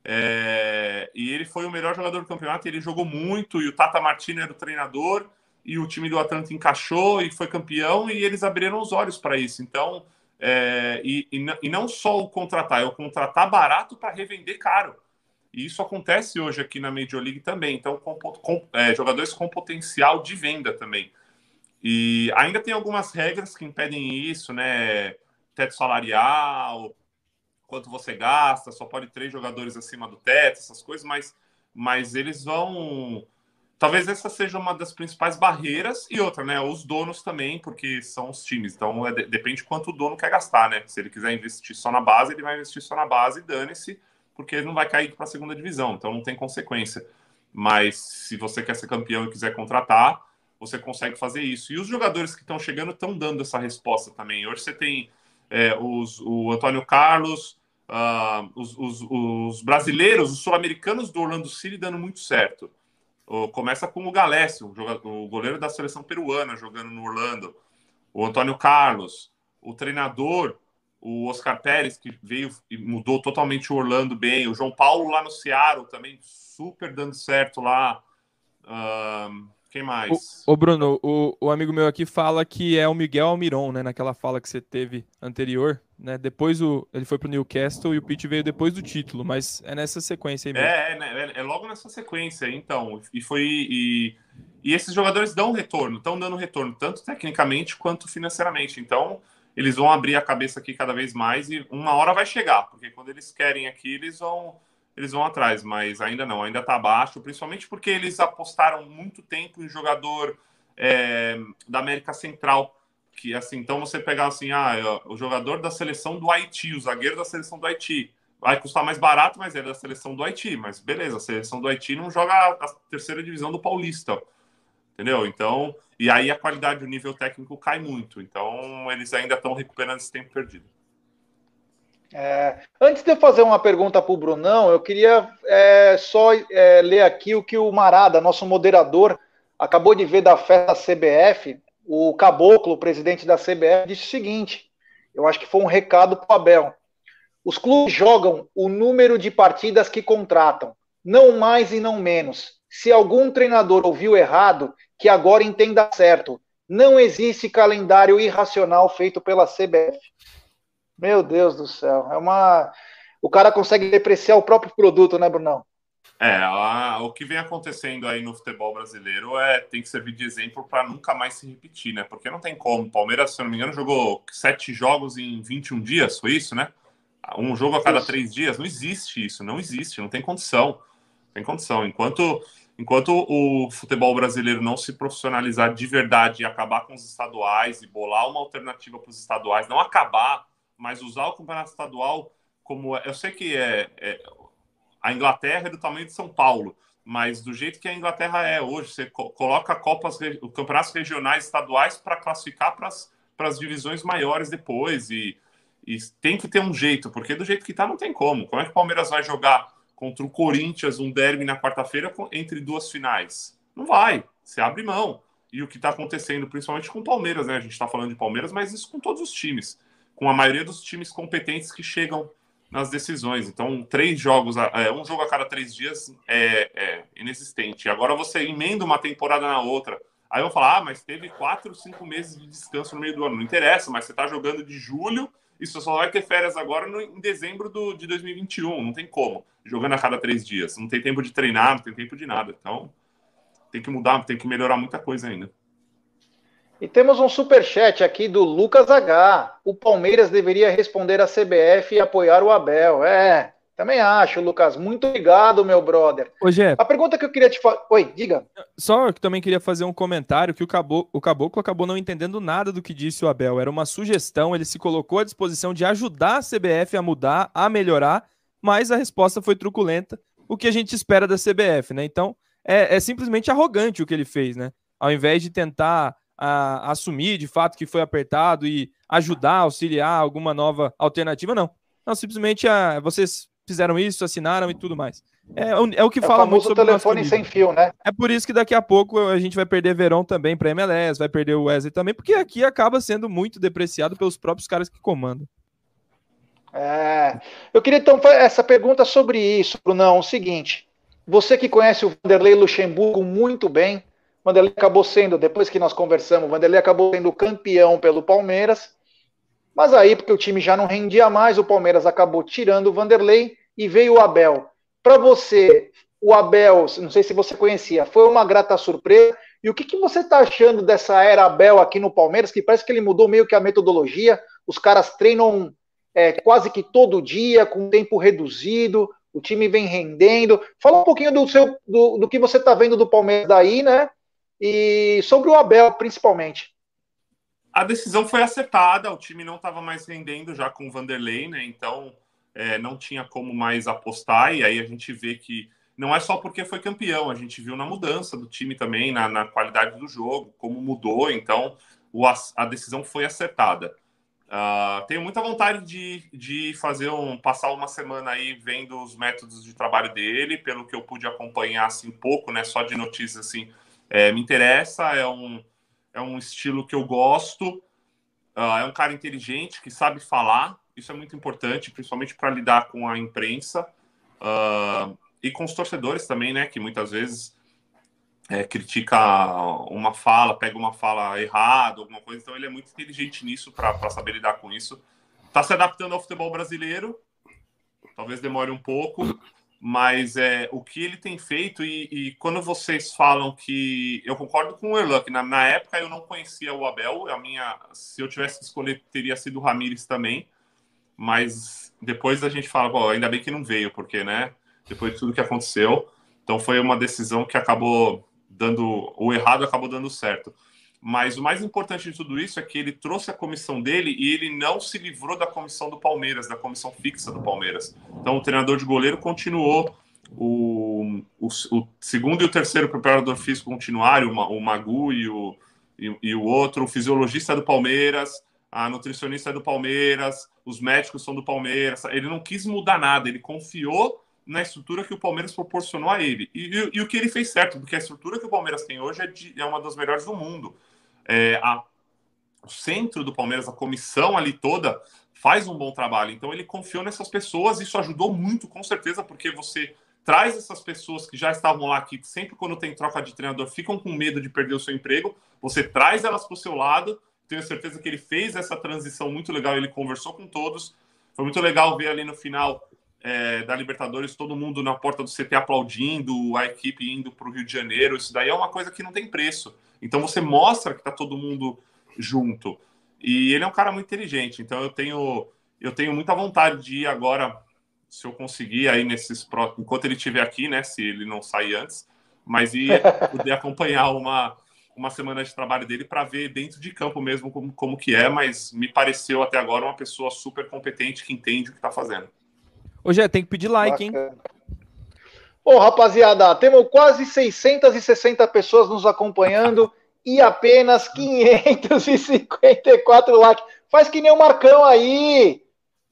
é, e ele foi o melhor jogador do campeonato, ele jogou muito, e o Tata Martino era o treinador, e o time do Atlanta encaixou e foi campeão e eles abriram os olhos para isso. Então, é, e, e, não só o contratar, é o contratar barato para revender caro. E isso acontece hoje aqui na Major League também. Então, com, com, é, jogadores com potencial de venda também. E ainda tem algumas regras que impedem isso, né? Teto salarial, quanto você gasta, só pode três jogadores acima do teto, essas coisas, mas, mas eles vão Talvez essa seja uma das principais barreiras e outra, né? Os donos também, porque são os times. Então é, depende quanto o dono quer gastar, né? Se ele quiser investir só na base, ele vai investir só na base e dane-se, porque ele não vai cair para a segunda divisão, então não tem consequência. Mas se você quer ser campeão e quiser contratar, você consegue fazer isso. E os jogadores que estão chegando estão dando essa resposta também. Hoje você tem é, os, o Antônio Carlos, uh, os, os, os brasileiros, os sul-americanos do Orlando City dando muito certo. Começa com o Galécio, o goleiro da seleção peruana jogando no Orlando. O Antônio Carlos, o treinador, o Oscar Pérez, que veio e mudou totalmente o Orlando bem. O João Paulo lá no Seattle também super dando certo lá. Quem mais? O, o, Bruno, o, o amigo meu aqui fala que é o Miguel Almiron, né? Naquela fala que você teve anterior, né? Depois o, ele foi pro Newcastle e o Pitt veio depois do título, mas é nessa sequência aí mesmo. É, é, né, é, é logo nessa sequência, então. E foi. E, e esses jogadores dão retorno, estão dando retorno, tanto tecnicamente quanto financeiramente. Então, eles vão abrir a cabeça aqui cada vez mais e uma hora vai chegar, porque quando eles querem aqui, eles vão eles vão atrás, mas ainda não, ainda está abaixo, principalmente porque eles apostaram muito tempo em jogador é, da América Central. Que assim, então você pegar assim, ah, o jogador da seleção do Haiti, o zagueiro da seleção do Haiti, vai custar mais barato, mas é da seleção do Haiti. Mas beleza, a seleção do Haiti não joga a terceira divisão do Paulista, entendeu? Então, e aí a qualidade, o nível técnico cai muito. Então, eles ainda estão recuperando esse tempo perdido. É, antes de eu fazer uma pergunta para o Brunão, eu queria é, só é, ler aqui o que o Marada, nosso moderador, acabou de ver da festa CBF. O Caboclo, o presidente da CBF, disse o seguinte: eu acho que foi um recado para o Abel. Os clubes jogam o número de partidas que contratam, não mais e não menos. Se algum treinador ouviu errado, que agora entenda certo. Não existe calendário irracional feito pela CBF. Meu Deus do céu. É uma. O cara consegue depreciar o próprio produto, né, Brunão? É, a, o que vem acontecendo aí no futebol brasileiro é tem que servir de exemplo para nunca mais se repetir, né? Porque não tem como. Palmeiras, se eu não me engano, jogou sete jogos em 21 dias, foi isso, né? Um jogo a cada três dias. Não existe isso, não existe, não tem condição. Não tem condição. Enquanto, enquanto o futebol brasileiro não se profissionalizar de verdade e acabar com os estaduais e bolar uma alternativa para os estaduais, não acabar mas usar o campeonato estadual como. Eu sei que é, é, a Inglaterra é do tamanho de São Paulo, mas do jeito que a Inglaterra é hoje, você coloca copas, campeonatos regionais estaduais para classificar para as divisões maiores depois. E, e tem que ter um jeito, porque do jeito que está não tem como. Como é que o Palmeiras vai jogar contra o Corinthians um derby na quarta-feira entre duas finais? Não vai. Você abre mão. E o que está acontecendo, principalmente com o Palmeiras, né? A gente está falando de Palmeiras, mas isso com todos os times com a maioria dos times competentes que chegam nas decisões. Então, três jogos, é, um jogo a cada três dias é, é, inexistente. Agora você emenda uma temporada na outra. Aí vão falar, ah, mas teve quatro, cinco meses de descanso no meio do ano. Não interessa, mas você está jogando de julho você só vai ter férias agora no, em dezembro do, de 2021. Não tem como. Jogando a cada três dias. Não tem tempo de treinar, não tem tempo de nada. Então, tem que mudar, tem que melhorar muita coisa ainda. E temos um super chat aqui do Lucas H. O Palmeiras deveria responder à CBF e apoiar o Abel. É, também acho, Lucas. Muito obrigado, meu brother. Ô, Gé, a pergunta que eu queria te fazer. Oi, diga. Só que também queria fazer um comentário que o Caboclo, o Caboclo acabou não entendendo nada do que disse o Abel. Era uma sugestão, ele se colocou à disposição de ajudar a CBF a mudar, a melhorar, mas a resposta foi truculenta, o que a gente espera da CBF, né? Então, é, é simplesmente arrogante o que ele fez, né? Ao invés de tentar a, assumir de fato que foi apertado e ajudar, auxiliar alguma nova alternativa, não. Não, simplesmente a, ah, vocês fizeram isso, assinaram e tudo mais. É, é o que é fala muito sobre o telefone sem fio, né? É por isso que daqui a pouco a gente vai perder Verão também para MLS, vai perder o Wesley também, porque aqui acaba sendo muito depreciado pelos próprios caras que comandam. É, eu queria então fazer essa pergunta sobre isso, Brunão. O seguinte: você que conhece o Vanderlei Luxemburgo muito bem, Vanderlei acabou sendo, depois que nós conversamos, Vanderlei acabou sendo campeão pelo Palmeiras. Mas aí, porque o time já não rendia mais, o Palmeiras acabou tirando o Vanderlei e veio o Abel. Para você, o Abel, não sei se você conhecia, foi uma grata surpresa. E o que, que você está achando dessa era Abel aqui no Palmeiras, que parece que ele mudou meio que a metodologia, os caras treinam é, quase que todo dia, com tempo reduzido, o time vem rendendo. Fala um pouquinho do, seu, do, do que você está vendo do Palmeiras daí, né? E sobre o Abel, principalmente. A decisão foi acertada, o time não estava mais rendendo já com o Vanderlei, né? Então é, não tinha como mais apostar, e aí a gente vê que não é só porque foi campeão, a gente viu na mudança do time também, na, na qualidade do jogo, como mudou, então o, a decisão foi acertada. Uh, tenho muita vontade de, de fazer um passar uma semana aí vendo os métodos de trabalho dele, pelo que eu pude acompanhar assim pouco, né? Só de notícias assim, é, me interessa, é um, é um estilo que eu gosto, uh, é um cara inteligente que sabe falar, isso é muito importante, principalmente para lidar com a imprensa. Uh, e com os torcedores também, né? Que muitas vezes é, critica uma fala, pega uma fala errada, alguma coisa. Então ele é muito inteligente nisso para saber lidar com isso. Está se adaptando ao futebol brasileiro. Talvez demore um pouco, mas é o que ele tem feito. E, e quando vocês falam que eu concordo com o Erlan, que na, na, época eu não conhecia o Abel. A minha, se eu tivesse que escolher, teria sido o Ramires também. Mas depois a gente fala, Pô, ainda bem que não veio, porque, né? depois de tudo que aconteceu. Então foi uma decisão que acabou dando o errado acabou dando certo. Mas o mais importante de tudo isso é que ele trouxe a comissão dele e ele não se livrou da comissão do Palmeiras, da comissão fixa do Palmeiras. Então o treinador de goleiro continuou, o, o, o segundo e o terceiro preparador físico continuaram, o, Magu e o, e, e, o outro, o fisiologista do Palmeiras, a nutricionista do Palmeiras, os médicos são do Palmeiras. Ele não quis mudar nada, ele confiou na estrutura que o Palmeiras proporcionou a ele. E, e, e, o que ele fez certo, porque a estrutura que o Palmeiras tem hoje é, de, é uma das melhores do mundo. É, a, o centro do Palmeiras, a comissão ali toda, faz um bom trabalho. Então ele confiou nessas pessoas, isso ajudou muito, com certeza, porque você traz essas pessoas que já estavam lá, que sempre quando tem troca de treinador ficam com medo de perder o seu emprego, você traz elas para o seu lado. Tenho certeza que ele fez essa transição muito legal, ele conversou com todos. Foi muito legal ver ali no final é, da Libertadores, todo mundo na porta do CT aplaudindo, a equipe indo para o Rio de Janeiro, isso daí é uma coisa que não tem preço. Então você mostra que está todo mundo junto. E ele é um cara muito inteligente, então eu tenho, eu tenho muita vontade de ir agora, se eu conseguir aí nesses enquanto ele estiver aqui, né? Se ele não sair antes, mas ir [LAUGHS] poder acompanhar uma, uma semana de trabalho dele para ver dentro de campo mesmo como, como que é, mas me pareceu até agora uma pessoa super competente que entende o que está fazendo. Ô, Jé, tem que pedir like, Bacana. hein? Bom, rapaziada, temos quase 660 pessoas nos acompanhando e apenas 554 likes. Faz que nem o Marcão aí.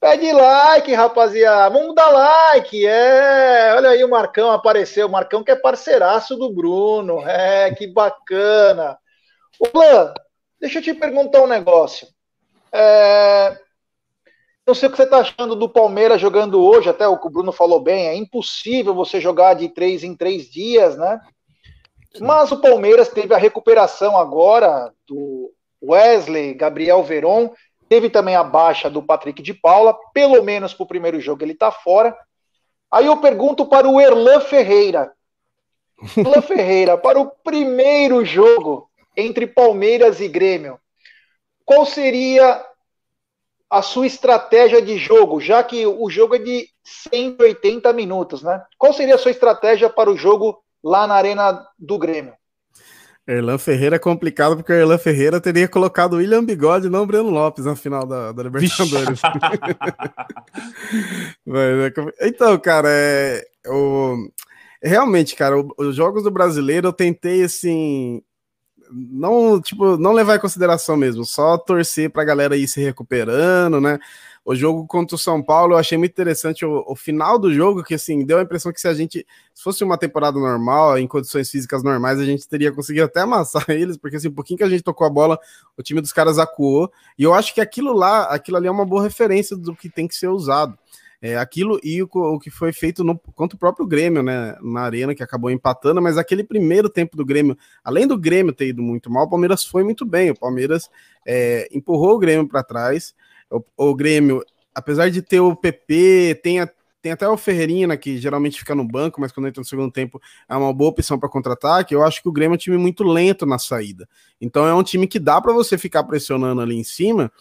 Pede like, rapaziada. Vamos dar like. É, olha aí o Marcão apareceu. O Marcão que é parceiraço do Bruno. É, que bacana. Ô, Plan, deixa eu te perguntar um negócio. É, não sei o que você está achando do Palmeiras jogando hoje, até o que o Bruno falou bem, é impossível você jogar de três em três dias, né? Mas o Palmeiras teve a recuperação agora do Wesley, Gabriel Veron, teve também a baixa do Patrick de Paula, pelo menos para o primeiro jogo ele está fora. Aí eu pergunto para o Erlan Ferreira. [LAUGHS] Erlan Ferreira, para o primeiro jogo entre Palmeiras e Grêmio, qual seria a sua estratégia de jogo, já que o jogo é de 180 minutos, né? Qual seria a sua estratégia para o jogo lá na Arena do Grêmio? Erlan Ferreira é complicado porque o Erlan Ferreira teria colocado o William Bigode e não o Breno Lopes na final da, da Libertadores. [LAUGHS] é... então, cara, é, o... realmente, cara, os jogos do brasileiro eu tentei assim não, tipo, não levar em consideração mesmo, só torcer para a galera ir se recuperando, né? O jogo contra o São Paulo, eu achei muito interessante o, o, final do jogo, que assim, deu a impressão que se a gente, se fosse uma temporada normal, em condições físicas normais, a gente teria conseguido até amassar [LAUGHS] eles, porque assim, um pouquinho que a gente tocou a bola, o time dos caras acuou, e eu acho que aquilo lá, aquilo ali é uma boa referência do que tem que ser usado. É, aquilo e o, o, que foi feito no, contra o próprio Grêmio, né? Na arena, que acabou empatando, mas aquele primeiro tempo do Grêmio, além do Grêmio ter ido muito mal, o Palmeiras foi muito bem. O Palmeiras é, empurrou o Grêmio para trás. O, o, Grêmio, apesar de ter o PP, tem, a, tem até o Ferreirinha, que geralmente fica no banco, mas quando entra no segundo tempo é uma boa opção para contra-ataque. Eu acho que o Grêmio é um time muito lento na saída. Então é um time que dá para você ficar pressionando ali em cima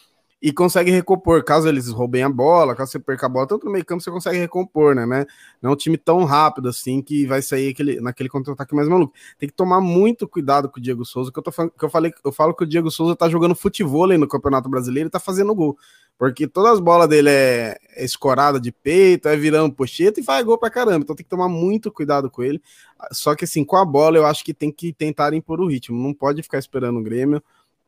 e consegue recompor, caso eles roubem a bola, caso você perca a bola, tanto no meio campo você consegue recompor, né, né? Não é um time tão rápido assim que vai sair aquele, naquele contra-ataque mais maluco. Tem que tomar muito cuidado com o Diego Souza, que eu, tô, que eu falei, eu falo que o Diego Souza tá jogando futebol no Campeonato Brasileiro e tá fazendo gol. Porque todas as bolas dele é, é escorada de peito, é virando pocheta e faz gol pra caramba. Então tem que tomar muito cuidado com ele. Só que assim, com a bola eu acho que tem que tentar impor o ritmo. Não pode ficar esperando o Grêmio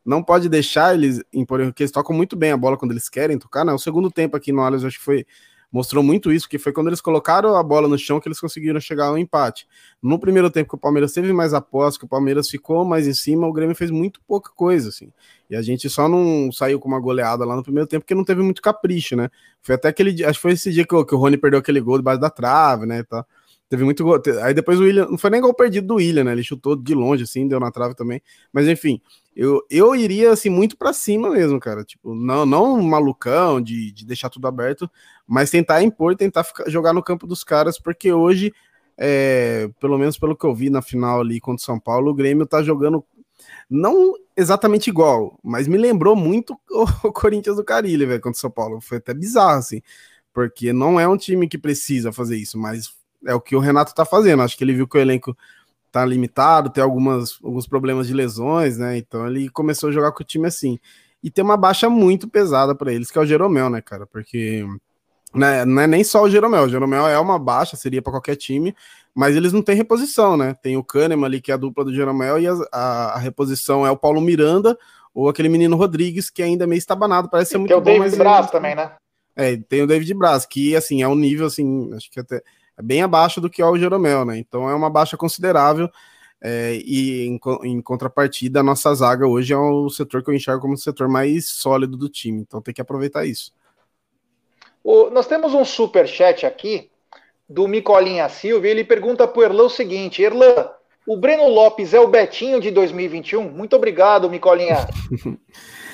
não pode deixar eles porque eles tocam muito bem a bola quando eles querem tocar, né? O segundo tempo aqui no Allianz, acho que foi mostrou muito isso, que foi quando eles colocaram a bola no chão que eles conseguiram chegar ao empate. No primeiro tempo que o Palmeiras teve mais após, que o Palmeiras ficou mais em cima, o Grêmio fez muito pouca coisa, assim. E a gente só não saiu com uma goleada lá no primeiro tempo porque não teve muito capricho, né? Foi até aquele dia, acho que foi esse dia que o, que o Rony perdeu aquele gol debaixo da trave, né, tá. Teve muito gol. Aí depois o William, não foi nem gol perdido do William, né? Ele chutou de longe, assim, deu na trave também. Mas enfim, eu, eu iria assim muito para cima mesmo, cara. Tipo, não, não malucão de, de deixar tudo aberto, mas tentar impor, tentar ficar, jogar no campo dos caras, porque hoje, é, pelo menos pelo que eu vi na final ali contra o São Paulo, o Grêmio tá jogando não exatamente igual, mas me lembrou muito [LAUGHS] o, Corinthians do Carilho, velho, contra o São Paulo. Foi até bizarro, assim, porque não é um time que precisa fazer isso, mas é o que o Renato tá fazendo. Acho que ele viu que o elenco tá limitado, tem algumas, alguns problemas de lesões, né? Então ele começou a jogar com o time assim. E tem uma baixa muito pesada para eles, que é o Jeromel, né, cara? Porque né, não é nem só o Jeromel, o Jeromel é uma baixa, seria para qualquer time, mas eles não têm reposição, né? Tem o Kahneman ali, que é a dupla do Jeromel, e a, a, a reposição é o Paulo Miranda ou aquele menino Rodrigues, que ainda é meio estabanado, parece ser muito bom. Tem o David Braz também, né? É, tem o David Braz, que assim, é um nível assim, acho que até bem abaixo do que é o Jeromel, né? Então é uma baixa considerável. É, e em, em, contrapartida, a nossa zaga hoje é o setor que eu enxergo como o setor mais sólido do time. Então tem que aproveitar isso. O, nós temos um super chat aqui do Micolinha Silva. E ele pergunta para o Erlan o seguinte: Erlan, o Breno Lopes é o Betinho de 2021? Muito obrigado, Micolinha. [LAUGHS]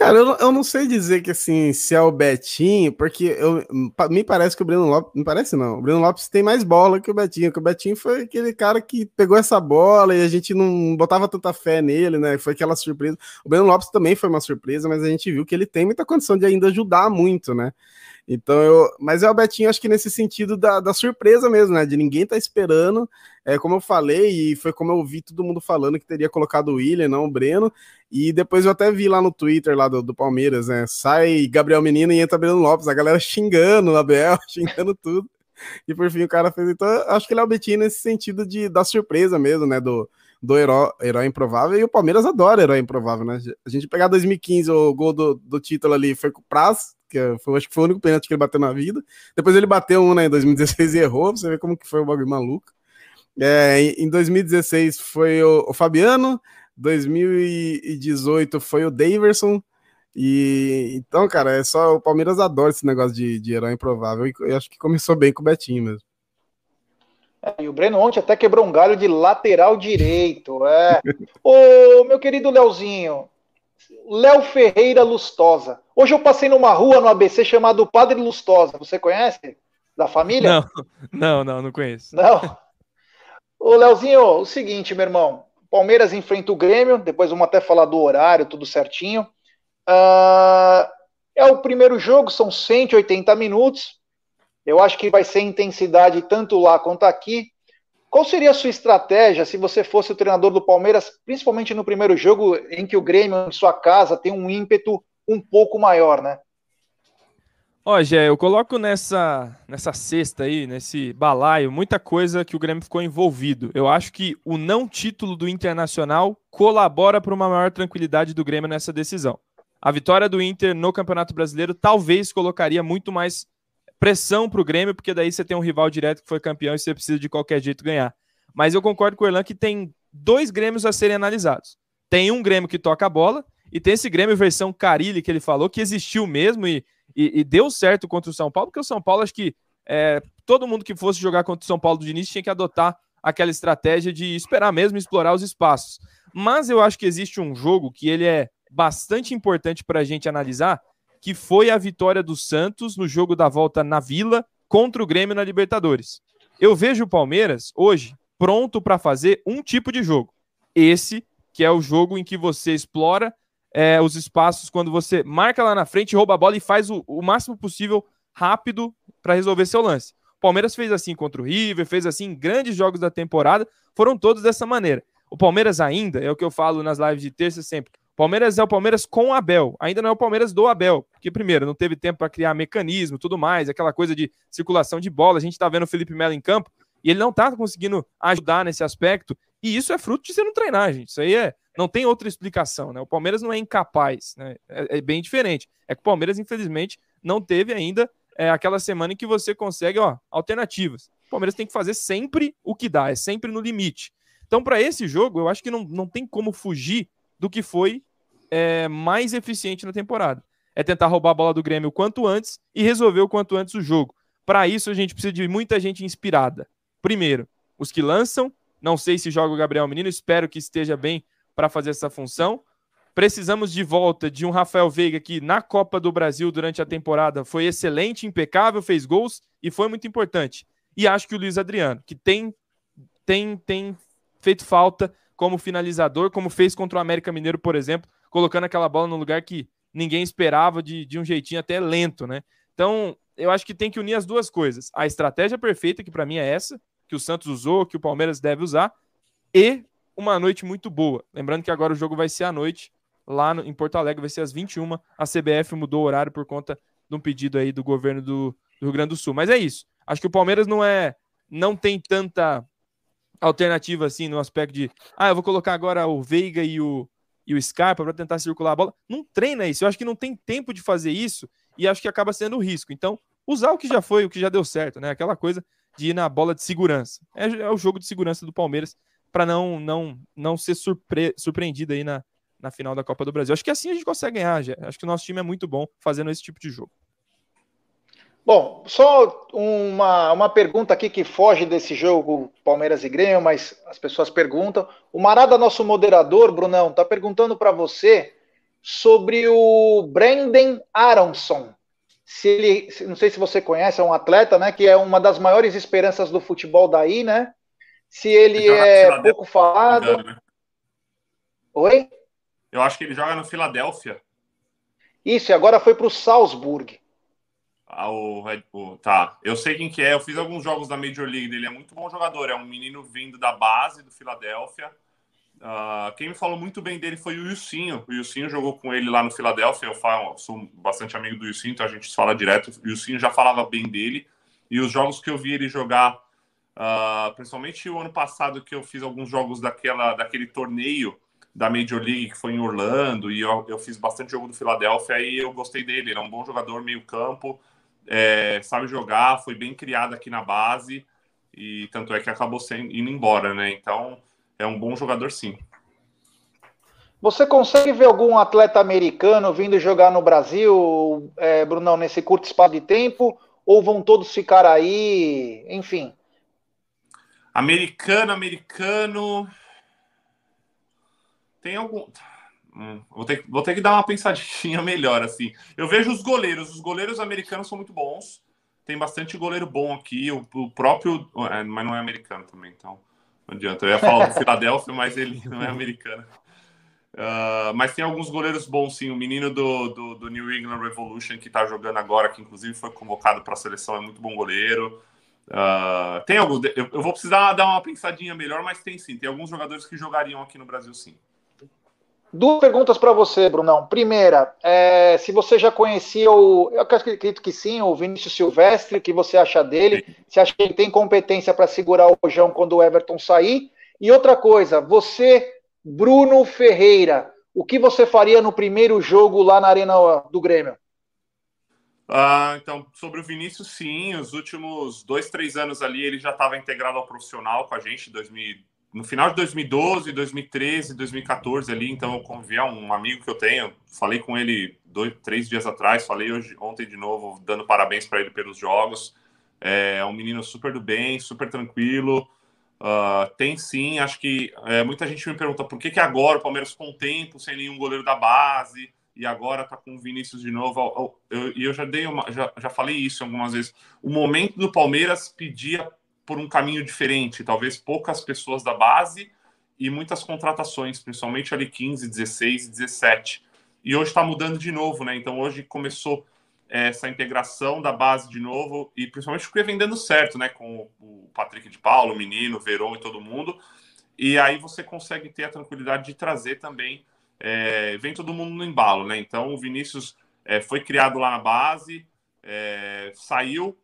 Cara, eu, eu não sei dizer que assim, se é o Betinho, porque eu, me parece que o Breno Lopes. Não parece, não. O Breno Lopes tem mais bola que o Betinho, que o Betinho foi aquele cara que pegou essa bola e a gente não botava tanta fé nele, né? Foi aquela surpresa. O Breno Lopes também foi uma surpresa, mas a gente viu que ele tem muita condição de ainda ajudar muito, né? Então eu. Mas é o Betinho, acho que nesse sentido da, da surpresa mesmo, né? De ninguém tá esperando. É como eu falei, e foi como eu vi todo mundo falando que teria colocado o William, não o Breno. E depois eu até vi lá no Twitter lá do, do Palmeiras, né? Sai Gabriel Menino e entra Breno Lopes, a galera [LAUGHS] xingando o Abel, [LAUGHS] xingando tudo. E por fim o cara fez. Então, acho que ele é o Betinho nesse sentido de da surpresa mesmo, né? Do, do herói, herói improvável, e o Palmeiras adora herói improvável, né? A gente pegar 2015, o gol do, do título ali foi com o Praz, que foi, acho que foi o único pênalti que ele bateu na vida. Depois ele bateu um né, em 2016 [LAUGHS] e errou, você ver como que foi o bagulho maluco. É, em 2016 foi o, o, Fabiano, 2018 foi o Daverson. E então, cara, é só o Palmeiras adora esse negócio de, de herói improvável. E eu acho que começou bem com o Betinho mesmo. É, e o Breno ontem até quebrou um galho de lateral direito. É. Ô, meu querido Leozinho, Léo Ferreira Lustosa. Hoje eu passei numa rua no ABC chamado Padre Lustosa. Você conhece? Da família? Não, não, não, não conheço. Não. Ô, Leozinho, o seguinte, meu irmão. Palmeiras enfrenta o Grêmio, depois vamos até falar do horário, tudo certinho. Uh, é o primeiro jogo, são 180 minutos. Eu acho que vai ser intensidade tanto lá quanto aqui. Qual seria a sua estratégia se você fosse o treinador do Palmeiras, principalmente no primeiro jogo, em que o Grêmio, em sua casa, tem um ímpeto um pouco maior, né? Ó, Gé, eu coloco nessa, nessa cesta aí, nesse balaio, muita coisa que o Grêmio ficou envolvido. Eu acho que o não título do Internacional colabora para uma maior tranquilidade do Grêmio nessa decisão. A vitória do Inter no Campeonato Brasileiro talvez colocaria muito mais pressão para o Grêmio, porque daí você tem um rival direto que foi campeão e você precisa de qualquer jeito ganhar. Mas eu concordo com o Erlan que tem dois Grêmios a serem analisados. Tem um Grêmio que toca a bola e tem esse Grêmio versão Carilli que ele falou que existiu mesmo e E, e, deu certo contra o São Paulo, porque o São Paulo, acho que é, todo mundo que fosse jogar contra o São Paulo do Diniz tinha que adotar aquela estratégia de esperar mesmo explorar os espaços. Mas eu acho que existe um jogo que ele é bastante importante para a gente analisar, que foi a vitória do Santos no jogo da volta na Vila contra o Grêmio na Libertadores. Eu vejo o Palmeiras hoje pronto para fazer um tipo de jogo. Esse que é o jogo em que você explora é, os espaços quando você marca lá na frente, rouba a bola e faz o, o máximo possível rápido para resolver seu lance. O Palmeiras fez assim contra o River, fez assim em grandes jogos da temporada, foram todos dessa maneira. O Palmeiras ainda, é o que eu falo nas lives de terça sempre, Palmeiras é o Palmeiras com o Abel, ainda não é o Palmeiras do Abel, porque primeiro, não teve tempo para criar mecanismo, tudo mais, aquela coisa de circulação de bola, a gente está vendo o Felipe Melo em campo, e ele não está conseguindo ajudar nesse aspecto, e isso é fruto de você não treinar, gente, isso aí é, não tem outra explicação, né, o Palmeiras não é incapaz, né, é, é bem diferente, é que o Palmeiras, infelizmente, não teve ainda é, aquela semana em que você consegue, ó, alternativas. O Palmeiras tem que fazer sempre o que dá, é sempre no limite. Então, para esse jogo, eu acho que não, não tem como fugir do que foi é, mais eficiente na temporada. É tentar roubar a bola do Grêmio o quanto antes e resolver o quanto antes o jogo. Para isso, a gente precisa de muita gente inspirada. Primeiro, os que lançam. Não sei se joga o Gabriel Menino, espero que esteja bem para fazer essa função. Precisamos de volta de um Rafael Veiga que na Copa do Brasil durante a temporada foi excelente, impecável, fez gols e foi muito importante. E acho que o Luiz Adriano, que tem tem tem feito falta como finalizador, como fez contra o América Mineiro, por exemplo, colocando aquela bola no lugar que ninguém esperava de, de um jeitinho até lento, né? Então, eu acho que tem que unir as duas coisas. A estratégia perfeita, que para mim é essa, que o Santos usou, que o Palmeiras deve usar, e uma noite muito boa. Lembrando que agora o jogo vai ser à noite, lá no, em Porto Alegre, vai ser às 21. A CBF mudou o horário por conta de um pedido aí do governo do, do Rio Grande do Sul. Mas é isso. Acho que o Palmeiras não é. não tem tanta alternativa assim no aspecto de ah, eu vou colocar agora o Veiga e o, e o Scarpa para tentar circular a bola. Não treina isso. Eu acho que não tem tempo de fazer isso e acho que acaba sendo um risco. Então, usar o que já foi, o que já deu certo, né? Aquela coisa de ir na bola de segurança. É, é o jogo de segurança do Palmeiras para não, não, não ser surpre surpreendido aí na, na final da Copa do Brasil. Acho que assim a gente consegue ganhar, já. Acho que o nosso time é muito bom fazendo esse tipo de jogo. Bom, só uma, uma pergunta aqui que foge desse jogo Palmeiras e Grêmio, mas as pessoas perguntam. O Marada, nosso moderador, Brunão, está perguntando para você sobre o Brandon Aronson. Se ele, não sei se você conhece, é um atleta, né, que é uma das maiores esperanças do futebol daí, né? Se ele é pouco falado. Né? Oi? Eu acho que ele joga no Filadélfia. Isso, e agora foi para o Salzburg Bull. Tá, eu sei quem que é, eu fiz alguns jogos da Major League dele, é muito bom jogador, é um menino vindo da base do Filadélfia. Uh, quem me falou muito bem dele foi o Wilsinho. O Wilsinho jogou com ele lá no Filadélfia. Eu falo, sou bastante amigo do Wilsinho, então a gente fala direto. O Wilsinho já falava bem dele. E os jogos que eu vi ele jogar, uh, principalmente o ano passado, que eu fiz alguns jogos daquela, daquele torneio da Major League, que foi em Orlando, e eu, eu fiz bastante jogo do Filadélfia, e eu gostei dele. Ele é um bom jogador, meio campo é, sabe jogar, foi bem criado aqui na base e tanto é que acabou sendo, indo embora, né? Então é um bom jogador, sim. Você consegue ver algum atleta americano vindo jogar no Brasil, é, Brunão, nesse curto espaço de tempo? Ou vão todos ficar aí? Enfim. Americano, americano. Tem algum. Hum, vou, ter, vou ter que dar uma pensadinha [LAUGHS] melhor, assim. Eu vejo os goleiros. Os goleiros americanos são muito bons. Tem bastante goleiro bom aqui. O, o próprio. É, mas não é americano também, então. Não adianta. Eu ia falar do [LAUGHS] Philadelphia, mas ele não é americano. Uh, mas tem alguns goleiros bons, sim. O menino do, do, do New England Revolution, que está jogando agora, que inclusive foi convocado para a seleção, é muito bom goleiro. Uh, tem alguns. Eu, eu, vou precisar dar uma pensadinha melhor, mas tem sim. Tem alguns jogadores que jogariam aqui no Brasil, sim. Duas perguntas para você, Brunão. Primeira, é, se você já conhecia o. Eu acredito que sim, o Vinícius Silvestre, o que você acha dele? Você acha que ele tem competência para segurar o Rojão quando o Everton sair? E outra coisa, você, Bruno Ferreira, o que você faria no primeiro jogo lá na Arena do Grêmio? Ah, então, sobre o Vinícius, sim, os últimos dois, três anos ali ele já estava integrado ao profissional com a gente, 2000, no final de 2012, 2013, 2014 ali, então eu convivi a um amigo que eu tenho, falei com ele dois, três dias atrás, falei hoje, ontem de novo, dando parabéns para ele pelos jogos. É um menino super do bem, super tranquilo. Uh, tem sim, acho que é, muita gente me pergunta por que, que agora o Palmeiras com tempo, sem nenhum goleiro da base, e agora tá com o Vinícius de novo. E eu, eu, já dei uma, já, já falei isso algumas vezes. O momento do Palmeiras pedia por um caminho diferente, talvez poucas pessoas da base e muitas contratações, principalmente ali 15, 16 e 17. E hoje está mudando de novo, né? Então hoje começou essa integração da base de novo e principalmente porque vem dando certo, né? Com o Patrick de Paulo, o menino, o Verón e todo mundo. E aí você consegue ter a tranquilidade de trazer também. É, vem todo mundo no embalo, né? Então o Vinícius é, foi criado lá na base, é, saiu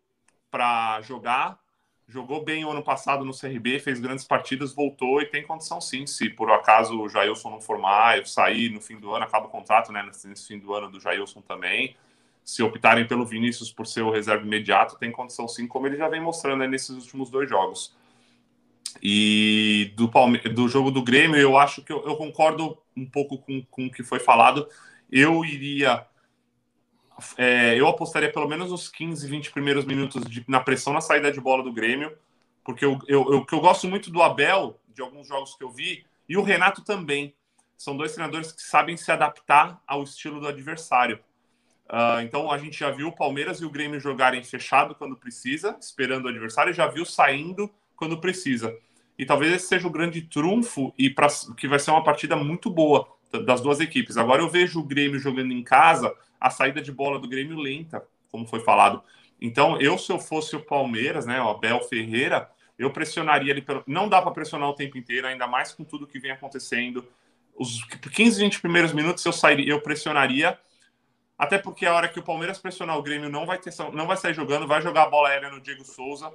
para jogar, jogou bem o ano passado no CRB, fez grandes partidas, voltou e tem condição sim. Se por acaso o Jailson não formar, eu sair no fim do ano, acaba o contrato, né? Nesse fim do ano do Jailson também se optarem pelo Vinícius por ser o reserva imediato, tem condição sim, como ele já vem mostrando nesses últimos dois jogos. E do, Palme do jogo do Grêmio, eu acho que eu, eu concordo um pouco com, com o que foi falado. Eu iria. É, eu apostaria pelo menos os 15, 20 primeiros minutos de, na pressão na saída de bola do Grêmio, porque eu, eu, eu, eu gosto muito do Abel, de alguns jogos que eu vi, e o Renato também. São dois treinadores que sabem se adaptar ao estilo do adversário. Uh, então a gente já viu o Palmeiras e o Grêmio jogarem fechado quando precisa, esperando o adversário, e já viu saindo quando precisa. E talvez esse seja o grande trunfo e pra, que vai ser uma partida muito boa das duas equipes. Agora eu vejo o Grêmio jogando em casa, a saída de bola do Grêmio lenta, como foi falado. Então, eu, se eu fosse o Palmeiras, né, o Abel Ferreira, eu pressionaria ele. Pelo... Não dá para pressionar o tempo inteiro, ainda mais com tudo que vem acontecendo. Os 15, 20 primeiros minutos eu sairia, eu pressionaria até porque a hora que o Palmeiras pressionar o Grêmio não vai ter não vai sair jogando, vai jogar a bola aérea no Diego Souza.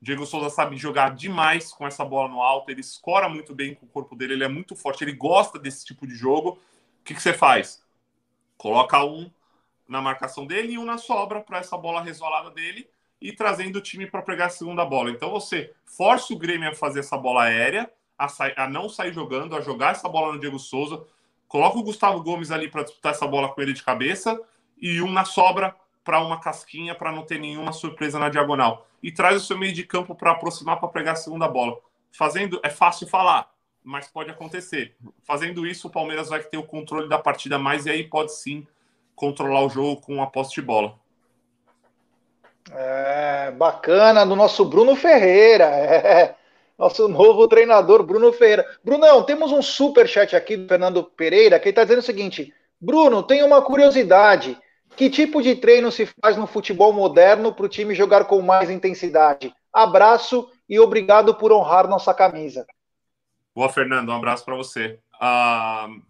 Diego Souza sabe jogar demais com essa bola no alto, ele escora muito bem com o corpo dele, ele é muito forte, ele gosta desse tipo de jogo. O que, que você faz? Coloca um na marcação dele e um na sobra para essa bola resvalada dele e trazendo o time para pegar a segunda bola. Então você força o Grêmio a fazer essa bola aérea, a, a não sair jogando, a jogar essa bola no Diego Souza Coloca o Gustavo Gomes ali para disputar essa bola com ele de cabeça e um na sobra para uma casquinha para não ter nenhuma surpresa na diagonal. E traz o seu meio de campo para aproximar para pegar a segunda bola. Fazendo é fácil falar, mas pode acontecer. Fazendo isso, o Palmeiras vai ter o controle da partida mais e aí pode sim controlar o jogo com a posse de bola. É, bacana do nosso Bruno Ferreira. [LAUGHS] É nosso novo treinador, Bruno Ferreira. Brunão, temos um super chat aqui do Fernando Pereira, que está dizendo o seguinte: Bruno, tenho uma curiosidade. Que tipo de treino se faz no futebol moderno para o time jogar com mais intensidade? Abraço e obrigado por honrar nossa camisa. Boa, Fernando, um abraço para você. Uh,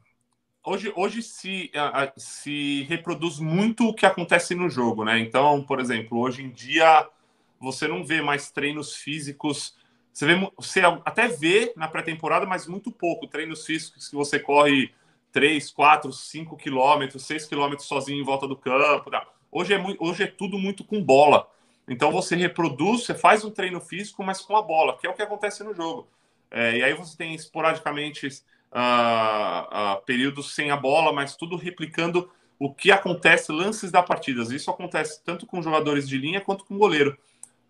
hoje hoje se, uh, se reproduz muito o que acontece no jogo, né? Então, por exemplo, hoje em dia você não vê mais treinos físicos você, vê, você até vê na pré-temporada, mas muito pouco. Treinos físicos que você corre 3, 4, 5 quilômetros, 6 quilômetros sozinho em volta do campo. Tá? Hoje, é, hoje é tudo muito com bola. Então você reproduz, você faz um treino físico, mas com a bola, que é o que acontece no jogo. É, e aí você tem esporadicamente uh, uh, períodos sem a bola, mas tudo replicando o que acontece, lances da partida. Isso acontece tanto com jogadores de linha quanto com goleiro.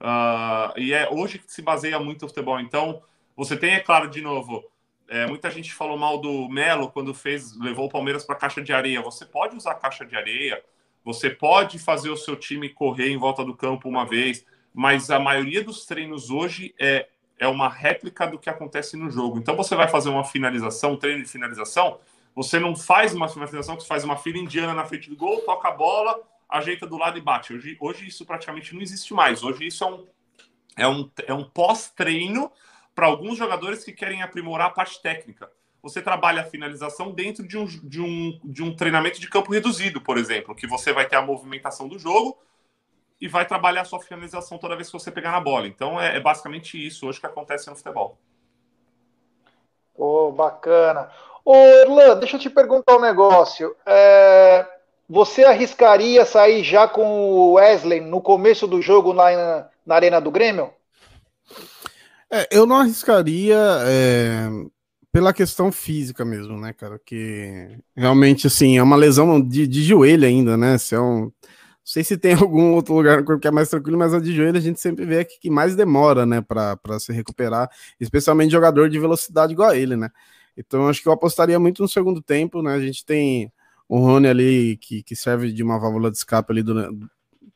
Uh, e é hoje que se baseia muito o futebol. Então, você tem, é claro, de novo, é, muita gente falou mal do Melo quando fez, levou o Palmeiras para a caixa de areia. Você pode usar caixa de areia, você pode fazer o seu time correr em volta do campo uma vez, mas a maioria dos treinos hoje é, é uma réplica do que acontece no jogo. Então, você vai fazer uma finalização, um treino de finalização, você não faz uma finalização, você faz uma fila indiana na frente do gol, toca a bola, ajeita do lado e bate. Hoje, hoje isso praticamente não existe mais. Hoje isso é um, é um, é um pós-treino para alguns jogadores que querem aprimorar a parte técnica. Você trabalha a finalização dentro de um, de, um, de um treinamento de campo reduzido, por exemplo, que você vai ter a movimentação do jogo e vai trabalhar a sua finalização toda vez que você pegar na bola. Então é, é basicamente isso hoje que acontece no futebol. Pô, oh, bacana. Ô, Erlan, deixa eu te perguntar um negócio. É, você arriscaria sair já com o Wesley no começo do jogo na, na Arena do Grêmio? É, eu não arriscaria, é, pela questão física mesmo, né, cara? Que realmente, assim, é uma lesão de, de joelho ainda, né? Se é um. Sei se tem [LAUGHS] algum outro lugar no corpo que é mais tranquilo, mas a de joelho a gente sempre vê que, que mais demora, né, para se recuperar, especialmente jogador de velocidade igual a ele, né? Então acho que eu apostaria muito no segundo tempo, né? A gente tem o Rony ali que, que serve de uma válvula de escape ali durante,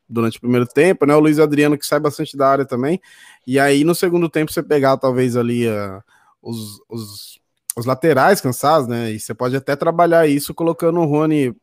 durante o primeiro tempo, né? O Luiz Adriano que sai bastante da área também. E aí no segundo tempo você pegar talvez ali uh, os, os, os, laterais cansados, né? E você pode até trabalhar isso colocando o Rony.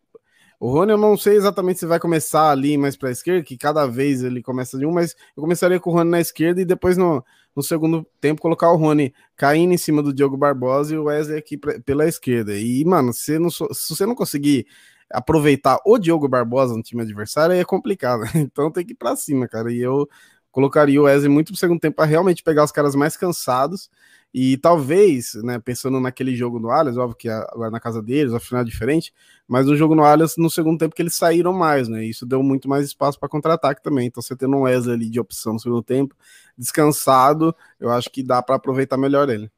O Rony eu não sei exatamente se vai começar ali mais para a esquerda, que cada vez ele começa de um, mas eu começaria com o Rony na esquerda e depois no, no segundo tempo colocar o Rony caindo em cima do Diogo Barbosa e o Wesley aqui pra, pela esquerda. E, mano, se, não, se você não conseguir aproveitar o Diogo Barbosa no time adversário, aí é complicado. [LAUGHS] Então tem que ir pra cima, cara. E eu colocaria o Wesley muito pro segundo tempo para realmente pegar os caras mais cansados e talvez, né, pensando naquele jogo no Allianz, óbvio que agora na casa deles, afinal é diferente, mas no jogo no Allianz, no segundo tempo que eles saíram mais, né? Isso deu muito mais espaço para contra-ataque também. Então você tendo um Wesley ali de opção no segundo tempo, descansado, eu acho que dá para aproveitar melhor ele.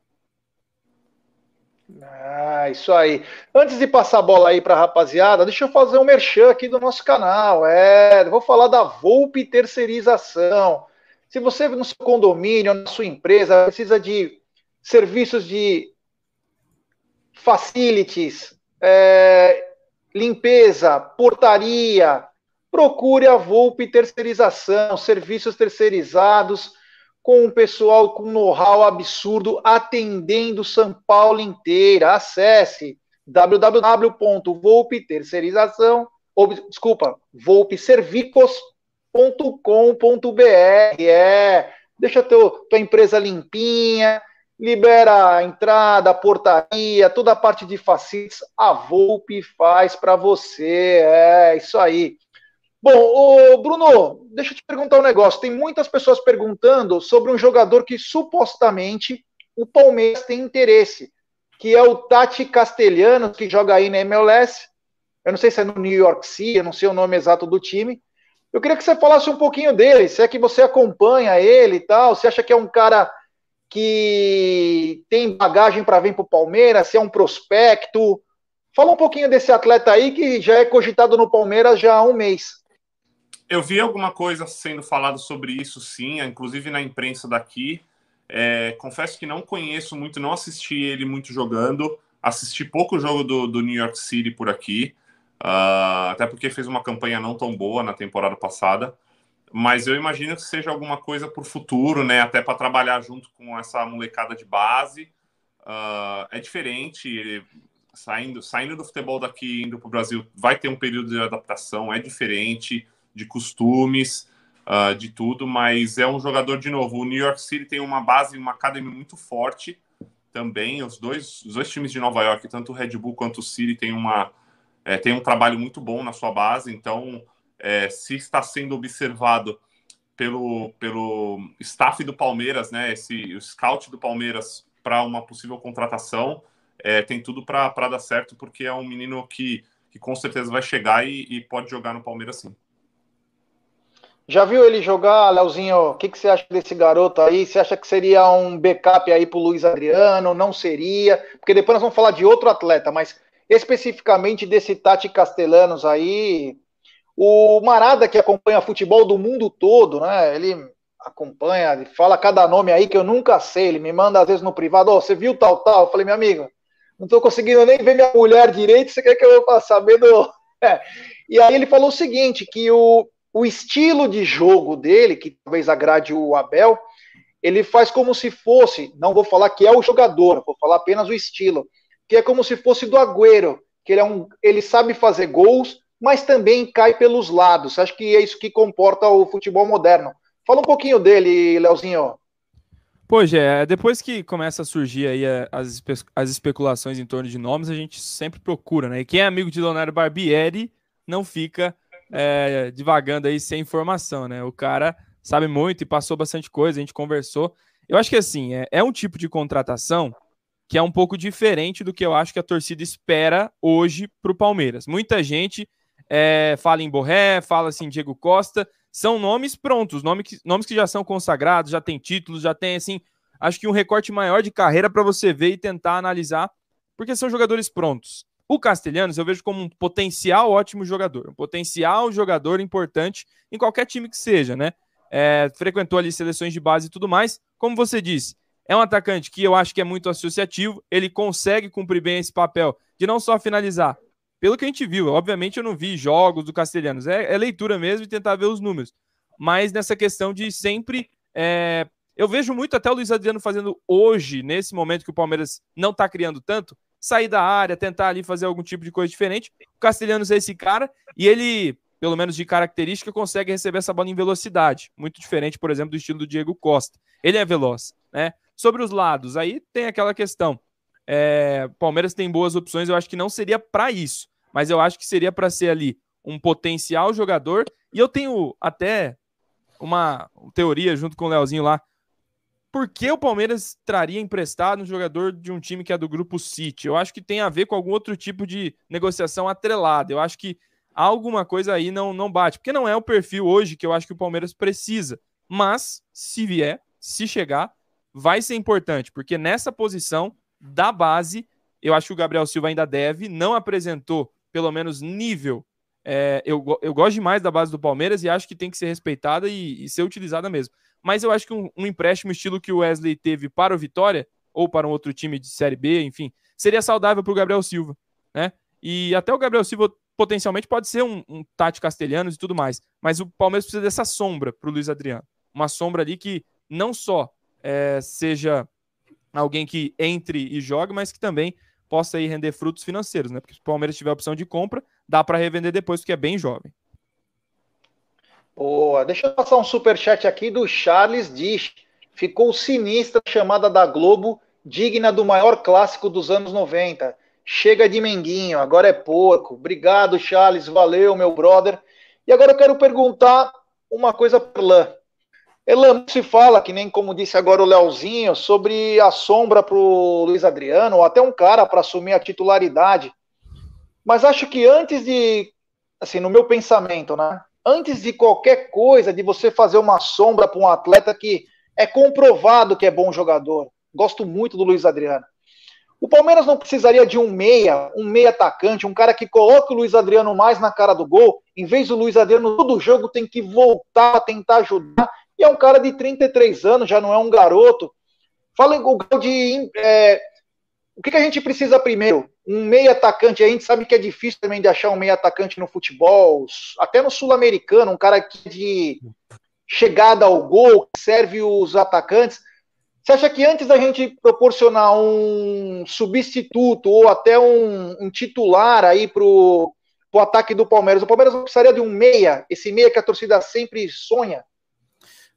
Ah, isso aí. Antes de passar a bola aí para a rapaziada, deixa eu fazer um merchan aqui do nosso canal. É, vou falar da Volpe Terceirização. Se você no seu condomínio, na sua empresa, precisa de serviços de facilities, é, limpeza, portaria, procure a Volpe Terceirização, serviços terceirizados com um pessoal com know-how absurdo atendendo São Paulo inteira. Acesse www.volpeterceirização, ou desculpa, volpeservicos.com.br. É, deixa teu, tua empresa limpinha, libera a entrada, a portaria, toda a parte de facilities, a Volpe faz para você. É isso aí. Bom, Bruno, deixa eu te perguntar um negócio. Tem muitas pessoas perguntando sobre um jogador que supostamente o Palmeiras tem interesse, que é o Tati Castelhanos, que joga aí na MLS. Eu não sei se é no New York City, eu não sei o nome exato do time. Eu queria que você falasse um pouquinho dele, se é que você acompanha ele e tal, se acha que é um cara que tem bagagem para vir para o Palmeiras, se é um prospecto. Fala um pouquinho desse atleta aí que já é cogitado no Palmeiras já há um mês. Eu vi alguma coisa sendo falado sobre isso, sim, inclusive na imprensa daqui. É, confesso que não conheço muito, não assisti ele muito jogando. Assisti pouco jogo do, do New York City por aqui, uh, até porque fez uma campanha não tão boa na temporada passada mas eu imagino que seja alguma coisa para o futuro, né? Até para trabalhar junto com essa molecada de base. Uh, é diferente, saindo, saindo do futebol daqui, indo para o Brasil, vai ter um período de adaptação, é diferente de costumes, uh, de tudo, mas é um jogador de novo. O New York City tem uma base, uma academia muito forte também. Os dois, os dois times de Nova York, tanto o Red Bull quanto o City, tem, uma, é, tem um trabalho muito bom na sua base, então é, se está sendo observado pelo, pelo staff do Palmeiras, né, esse, o scout do Palmeiras para uma possível contratação, é, tem tudo para dar certo, porque é um menino que, que com certeza vai chegar e, e pode jogar no Palmeiras sim. Já viu ele jogar, Leozinho? O que, que você acha desse garoto aí? Você acha que seria um backup aí para o Luiz Adriano? Não seria? Porque depois nós vamos falar de outro atleta, mas especificamente desse Tati Castellanos aí, o Marada, que acompanha futebol do mundo todo, né? Ele acompanha, ele fala cada nome aí que eu nunca sei. Ele me manda às vezes no privado: oh, você viu tal, tal? Eu falei, meu amigo, não estou conseguindo nem ver minha mulher direito. Você quer que eu vá saber do. [LAUGHS] É. E aí ele falou o seguinte: que o, o estilo de jogo dele, que talvez agrade o Abel, ele faz como se fosse, não vou falar que é o jogador, vou falar apenas o estilo, que é como se fosse do Agüero, que ele, é um, ele sabe fazer gols, mas também cai pelos lados. Acho que é isso que comporta o futebol moderno. Fala um pouquinho dele, Leozinho. Pois é, depois que começa a surgir aí as, as especulações em torno de nomes, a gente sempre procura, né? E quem é amigo de Leonardo Barbieri não fica é, divagando aí sem informação, né? O cara sabe muito e passou bastante coisa, a gente conversou. Eu acho que assim, é, é um tipo de contratação que é um pouco diferente do que eu acho que a torcida espera hoje para o Palmeiras. Muita gente é, fala em Borré, fala assim Diego Costa, são nomes prontos, nomes que, nomes que já são consagrados, já tem títulos, já tem assim acho que um recorte maior de carreira para você ver e tentar analisar, porque são jogadores prontos. O Castelhanos eu vejo como um potencial ótimo jogador, um potencial jogador importante em qualquer time que seja, né? É, frequentou ali seleções de base e tudo mais. Como você disse, é um atacante que eu acho que é muito associativo, ele consegue cumprir bem esse papel de não só finalizar, pelo que a gente viu, obviamente eu não vi jogos do Castelhanos, é, é leitura mesmo e tentar ver os números, mas nessa questão de sempre. É, eu vejo muito até o Luiz Adriano fazendo hoje, nesse momento que o Palmeiras não está criando tanto, sair da área, tentar ali fazer algum tipo de coisa diferente. O Castelhanos é esse cara e ele, pelo menos de característica, consegue receber essa bola em velocidade, muito diferente, por exemplo, do estilo do Diego Costa. Ele é veloz, né? Sobre os lados, aí tem aquela questão. É, Palmeiras tem boas opções, eu acho que não seria para isso, mas eu acho que seria para ser ali um potencial jogador. E eu tenho até uma teoria junto com o Leozinho lá. Por que o Palmeiras traria emprestado um jogador de um time que é do grupo City? Eu acho que tem a ver com algum outro tipo de negociação atrelada. Eu acho que alguma coisa aí não, não bate, porque não é o perfil hoje que eu acho que o Palmeiras precisa. Mas, se vier, se chegar, vai ser importante, porque nessa posição da base, eu acho que o Gabriel Silva ainda deve, não apresentou pelo menos nível. É, eu, eu gosto demais da base do Palmeiras e acho que tem que ser respeitada e, e ser utilizada mesmo. Mas eu acho que um, um, empréstimo estilo que o Wesley teve para o Vitória, ou para um outro time de Série B, enfim, seria saudável para o Gabriel Silva, né? E até o Gabriel Silva potencialmente pode ser um, um Tati Castelhanos e tudo mais, mas o Palmeiras precisa dessa sombra para o Luiz Adriano. Uma sombra ali que não só é, seja alguém que entre e jogue, mas que também possa aí render frutos financeiros, né? Porque se o Palmeiras tiver opção de compra, dá para revender depois, porque é bem jovem. Boa, deixa eu passar um super chat aqui do Charles Dish. Ficou sinistra a chamada da Globo, digna do maior clássico dos anos 90. Chega de Menguinho, agora é porco. Obrigado, Charles, valeu, meu brother. E agora eu quero perguntar uma coisa para Lã. Elan, se fala, que nem como disse agora o Leozinho, sobre a sombra para o Luiz Adriano, ou até um cara para assumir a titularidade. Mas acho que antes de, assim, no meu pensamento, né? Antes de qualquer coisa, de você fazer uma sombra para um atleta que é comprovado que é bom jogador. Gosto muito do Luiz Adriano. O Palmeiras não precisaria de um meia, um meia atacante, um cara que coloque o Luiz Adriano mais na cara do gol, em vez do Luiz Adriano todo jogo tem que voltar a tentar ajudar é um cara de 33 anos, já não é um garoto. Fala o grau de. É, o que, que, a gente precisa primeiro? Um meio atacante. A gente sabe que é difícil também de achar um meio atacante no futebol, até no sul-americano, um cara que de chegada ao gol, que serve os atacantes. Você acha que antes da gente proporcionar um substituto ou até um, um titular aí para o ataque do Palmeiras, o Palmeiras não precisaria de um meia, esse meia que a torcida sempre sonha?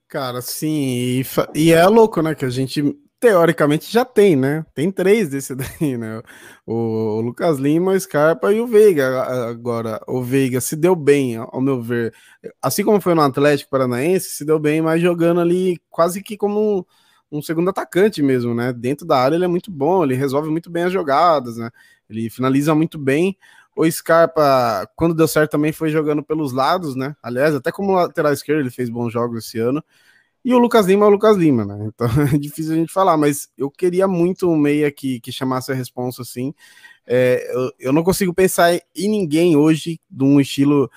Cara, sim, e, e, é louco, né? Que a gente teoricamente já tem, né? Tem três desse [LAUGHS] daí, né? O, o, Lucas Lima, o Scarpa e o Veiga. Agora, o Veiga se deu bem, ao meu ver. Assim como foi no Atlético Paranaense, se deu bem, mas jogando ali quase que como um, um segundo atacante mesmo, né? Dentro da área ele é muito bom, ele resolve muito bem as jogadas, né? Ele finaliza muito bem. O Scarpa, quando deu certo, também foi jogando pelos lados, né? Aliás, até como lateral esquerdo, ele fez bons jogos esse ano. E o Lucas Lima é o Lucas Lima, né? [LAUGHS] Então é difícil a gente falar, mas eu queria muito um meia que, que chamasse a responsa assim. É, eu, eu não consigo pensar em ninguém hoje de um estilo,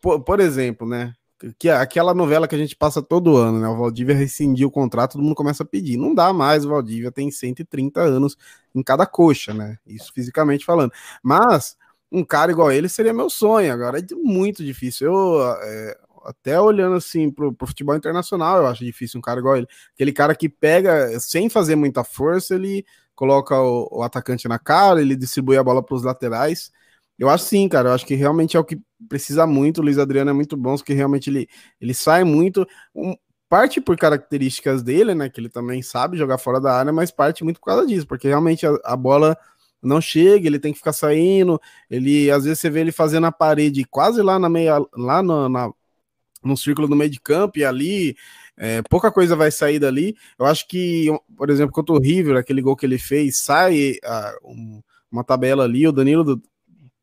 por, por exemplo, né? que aquela novela que a gente passa todo ano, né? O Valdívia rescindiu o contrato, todo mundo começa a pedir. Não dá mais, o Valdívia tem 130 anos em cada coxa, né? Isso fisicamente falando. Mas um cara igual ele seria meu sonho. Agora é muito difícil. Eu é, até olhando assim pro, pro futebol internacional, eu acho difícil um cara igual ele. Aquele cara que pega sem fazer muita força, ele coloca o, o atacante na cara, ele distribui a bola para os laterais. Eu acho sim, cara. Eu acho que realmente é o que precisa muito. O Luiz Adriano é muito bom, porque realmente ele, ele sai muito. Um, parte por características dele, né? Que ele também sabe jogar fora da área, mas parte muito por causa disso, porque realmente a, a bola não chega, ele tem que ficar saindo, ele às vezes você vê ele fazendo a parede quase lá na meia, lá no, na, no círculo do meio de campo e ali é, pouca coisa vai sair dali. Eu acho que, por exemplo, contra o River, aquele gol que ele fez, sai uh, um, uma tabela ali, o Danilo do,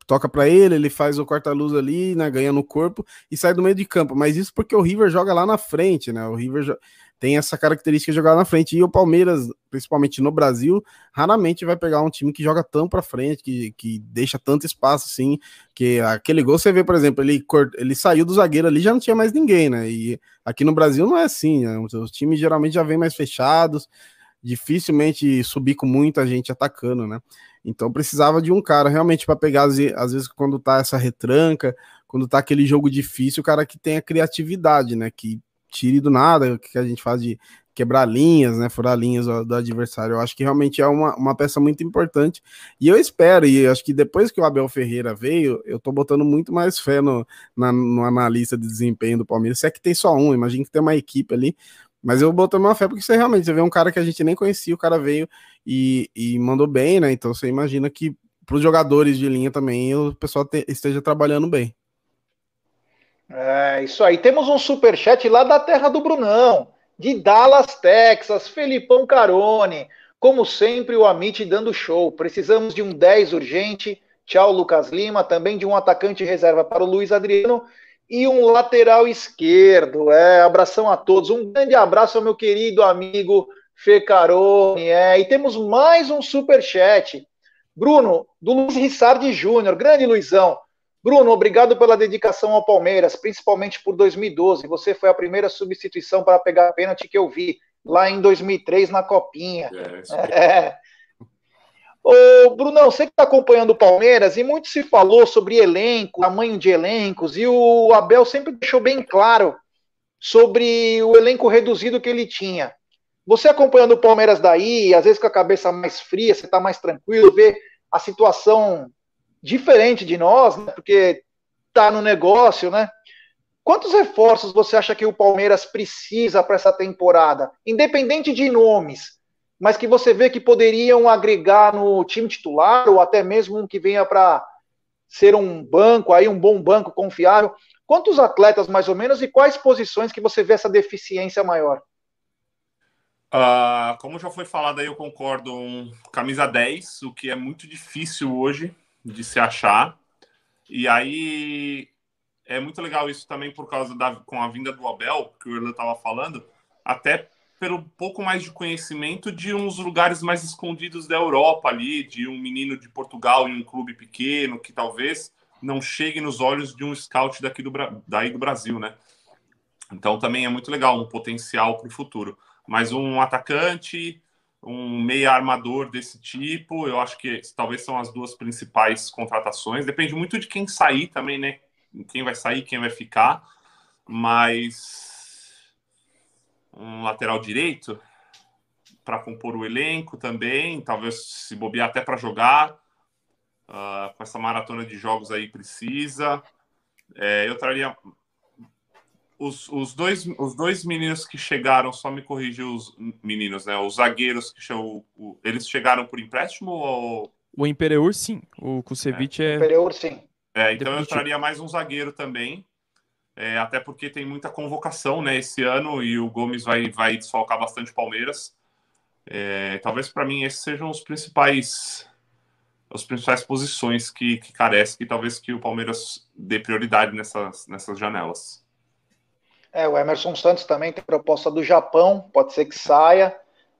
toca para ele, ele faz o corta-luz ali, né, ganha no corpo e sai do meio de campo. Mas isso porque o River joga lá na frente, né? O River tem essa característica de jogar na frente. E o Palmeiras, principalmente no Brasil, raramente vai pegar um time que joga tão para frente, que, que deixa tanto espaço assim. Que aquele gol você vê, por exemplo, ele, ele saiu do zagueiro ali já não tinha mais ninguém, né? E aqui no Brasil não é assim, né? Os times geralmente já vêm mais fechados dificilmente subir com muita gente atacando, né? Então precisava de um cara realmente para pegar, às vezes, quando tá essa retranca, quando tá aquele jogo difícil, o cara que tenha criatividade, né? Que tire do nada, que a gente faz de quebrar linhas, né? Furar linhas do, do adversário. Eu acho que realmente é uma, uma peça muito importante. E eu espero, e acho que depois que o Abel Ferreira veio, eu tô botando muito mais fé no, na, no analista de desempenho do Palmeiras. Se é que tem só um, imagina que tem uma equipe ali mas eu botei uma fé porque você realmente você vê um cara que a gente nem conhecia, o cara veio e, e mandou bem, né? Então você imagina que para os jogadores de linha também o pessoal te, esteja trabalhando bem. É, isso aí. Temos um super chat lá da terra do Brunão, de Dallas, Texas, Felipão Carone. Como sempre, o Amit dando show. Precisamos de um 10 urgente. Tchau, Lucas Lima. Também de um atacante reserva para o Luiz Adriano e um lateral esquerdo. É, abração a todos. Um grande abraço ao meu querido amigo Fecarone. É, e temos mais um super chat. Bruno, do Luiz Rissardi Júnior. Grande Luizão. Bruno, obrigado pela dedicação ao Palmeiras, principalmente por 2012. Você foi a primeira substituição para pegar pênalti que eu vi lá em 2003 na Copinha. É, [LAUGHS] é. Ô, Brunão, você que está acompanhando o Palmeiras, e muito se falou sobre elenco, tamanho de elencos, e o Abel sempre deixou bem claro sobre o elenco reduzido que ele tinha. Você acompanhando o Palmeiras daí, às vezes com a cabeça mais fria, você está mais tranquilo, vê a situação diferente de nós, né, porque está no negócio, né? Quantos reforços você acha que o Palmeiras precisa para essa temporada? Independente de nomes, mas que você vê que poderiam agregar no time titular ou até mesmo um que venha para ser um banco, aí um bom banco confiável. Quantos atletas mais ou menos e quais posições que você vê essa deficiência maior? Uh, como já foi falado aí, eu concordo. Um camisa 10, o que é muito difícil hoje de se achar. E aí é muito legal isso também por causa da com a vinda do Abel, que o Erlan estava falando, até pelo pouco mais de conhecimento de uns lugares mais escondidos da Europa ali, de um menino de Portugal em um clube pequeno que talvez não chegue nos olhos de um scout daqui do, daí do Brasil, né? Então também é muito legal, um potencial para o futuro. Mas um atacante, um meia armador desse tipo, eu acho que talvez são as duas principais contratações. Depende muito de quem sair também, né? Quem vai sair, quem vai ficar. Mas um lateral direito para compor o elenco também, talvez se bobear até para jogar. Uh, com essa maratona de jogos aí precisa. É, eu traria os, os, dois, os dois meninos que chegaram, só me corrigir os meninos, né? Os zagueiros que chegou, eles chegaram por empréstimo ou. O Imperiur, sim. O Kusevich é. é... Imperiur, sim. É, então eu traria mais um zagueiro também é, até porque tem muita convocação né, esse ano e o Gomes vai, vai desfalcar bastante o Palmeiras. É, talvez para mim esses sejam os principais as principais posições que, que carece, que talvez que o Palmeiras dê prioridade nessas, nessas janelas. É, o Emerson Santos também tem proposta do Japão, pode ser que saia.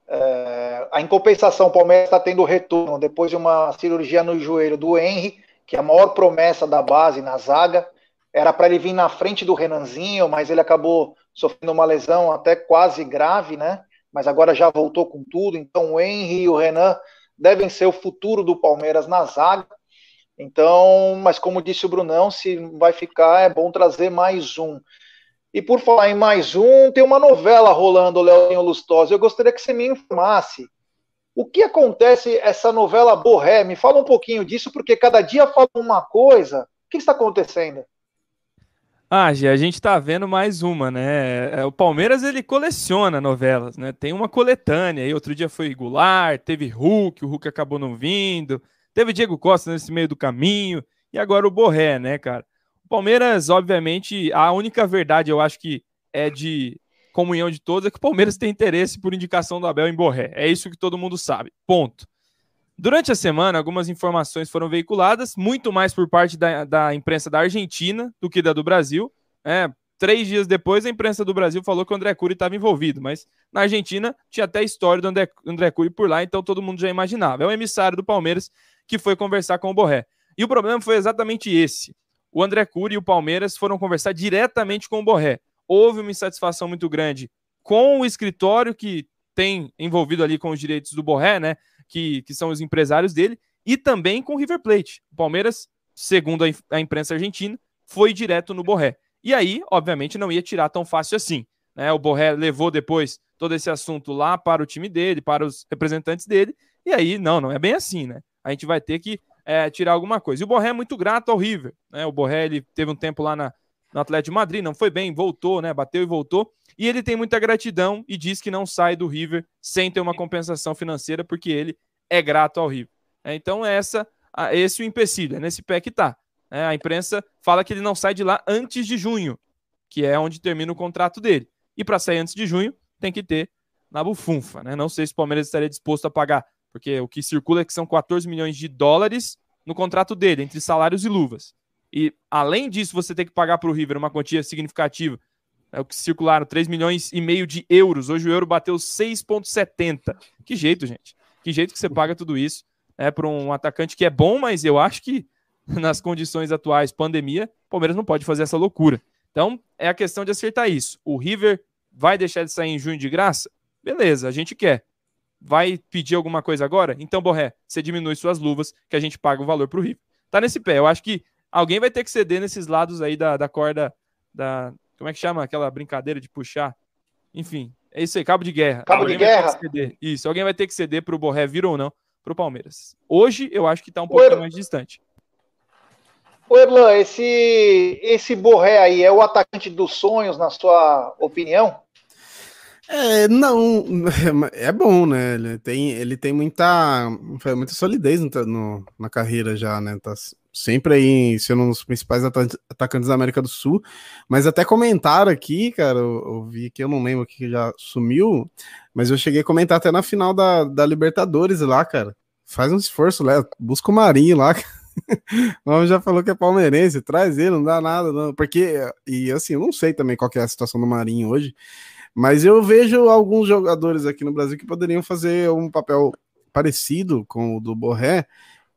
É, a incompensação, o Palmeiras está tendo retorno depois de uma cirurgia no joelho do Henry, que é a maior promessa da base na zaga. Era para ele vir na frente do Renanzinho, mas ele acabou sofrendo uma lesão até quase grave, né? Mas agora já voltou com tudo. Então o Henry e o Renan devem ser o futuro do Palmeiras na zaga. Então, mas como disse o Brunão, se vai ficar, é bom trazer mais um. E por falar em mais um, tem uma novela rolando, Leozinho Lustosa. Eu gostaria que você me informasse. O que acontece essa novela Borré? Me fala um pouquinho disso, porque cada dia fala uma coisa. O que está acontecendo? Ah, Gê, a gente tá vendo mais uma, né? É, o Palmeiras ele coleciona novelas, né? Tem uma coletânea. Aí outro dia foi Goulart, teve Hulk, o Hulk acabou não vindo, teve Diego Costa nesse meio do caminho, e agora o Borré, né, cara? Palmeiras, obviamente, a única verdade eu acho que é de comunhão de todos é que o Palmeiras tem interesse por indicação do Abel em Borré. É isso que todo mundo sabe. Ponto. Durante a semana, algumas informações foram veiculadas, muito mais por parte da, da imprensa da Argentina do que da do Brasil. É, três dias depois, a imprensa do Brasil falou que o André Cury estava envolvido, mas na Argentina tinha até história do André, André Cury por lá, então todo mundo já imaginava. É o emissário do Palmeiras que foi conversar com o Borré. E o problema foi exatamente esse. O André Cury e o Palmeiras foram conversar diretamente com o Borré. Houve uma insatisfação muito grande com o escritório que tem envolvido ali com os direitos do Borré, né? Que, que são os empresários dele, e também com o River Plate. O Palmeiras, segundo a, imprensa argentina, foi direto no Borré. E aí, obviamente, não ia tirar tão fácil assim. Né? O Borré levou depois todo esse assunto lá para o time dele, para os representantes dele, e aí, não, não é bem assim, né? A gente vai ter que é, tirar alguma coisa. E o Borré é muito grato ao River. Né? O Borré ele teve um tempo lá na, no Atlético de Madrid, não foi bem, voltou, né? Bateu e voltou. E ele tem muita gratidão e diz que não sai do River sem ter uma compensação financeira, porque ele é grato ao River. É, então, é essa, esse o empecilho, é nesse pé que tá. É, a imprensa fala que ele não sai de lá antes de junho, que é onde termina o contrato dele. E para sair antes de junho, tem que ter na bufunfa. Né? Não sei se o Palmeiras estaria disposto a pagar, porque o que circula é que são 14 milhões de dólares no contrato dele, entre salários e luvas. E além disso, você tem que pagar para o River uma quantia significativa. É o que circularam 3 milhões e meio de euros. Hoje o euro bateu 6,70. Que jeito, gente. Que jeito que você paga tudo isso é para um atacante que é bom, mas eu acho que [LAUGHS] nas condições atuais, pandemia, o Palmeiras não pode fazer essa loucura. Então, é a questão de acertar isso. O River vai deixar de sair em junho de graça? Beleza, a gente quer. Vai pedir alguma coisa agora? Então, Borré, você diminui suas luvas que a gente paga o valor para o River. Tá nesse pé. Eu acho que alguém vai ter que ceder nesses lados aí da, da corda da. Como é que chama aquela brincadeira de puxar? Enfim, é isso aí, cabo de guerra. Cabo alguém de guerra? Isso, alguém vai ter que ceder para o Borré vir ou não para o Palmeiras. Hoje eu acho que está um pouquinho mais distante. Ô Erlan, esse, esse Borré aí é o atacante dos sonhos, na sua opinião? É, não, [LAUGHS] é bom, né? Ele tem, ele tem muita, muita solidez no, no, na carreira já, né? Tá sempre aí sendo um dos principais atacantes da América do Sul. Mas até comentaram aqui, cara, eu, eu vi que eu não lembro que já sumiu, mas eu cheguei a comentar até na final da, da Libertadores lá, cara. Faz um esforço, né? Busca o Marinho lá, [LAUGHS] o homem já falou que é palmeirense, traz ele, não dá nada, não. Porque, e assim, eu não sei também qual é a situação do Marinho hoje, mas eu vejo alguns jogadores aqui no Brasil que poderiam fazer um papel parecido com o do Borré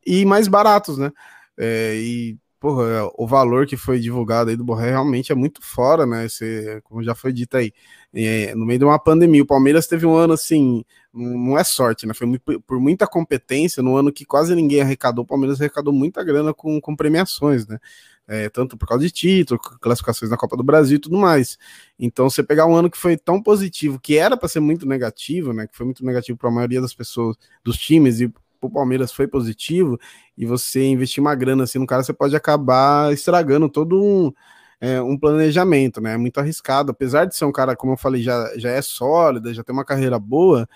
e mais baratos, né? É, e porra, o valor que foi divulgado aí do Borré realmente é muito fora, né? Esse, como já foi dito aí, é, no meio de uma pandemia, o Palmeiras teve um ano assim, não é sorte, né? Foi por muita competência, no ano que quase ninguém arrecadou, o Palmeiras arrecadou muita grana com, com premiações, né? É, tanto por causa de título, classificações na Copa do Brasil e tudo mais. Então, você pegar um ano que foi tão positivo, que era para ser muito negativo, né? Que foi muito negativo para a maioria das pessoas, dos times e o Palmeiras foi positivo e você investir uma grana assim no cara, você pode acabar estragando todo um, é, um planejamento, né? É muito arriscado, apesar de ser um cara, como eu falei, já, já é sólido, já tem uma carreira boa,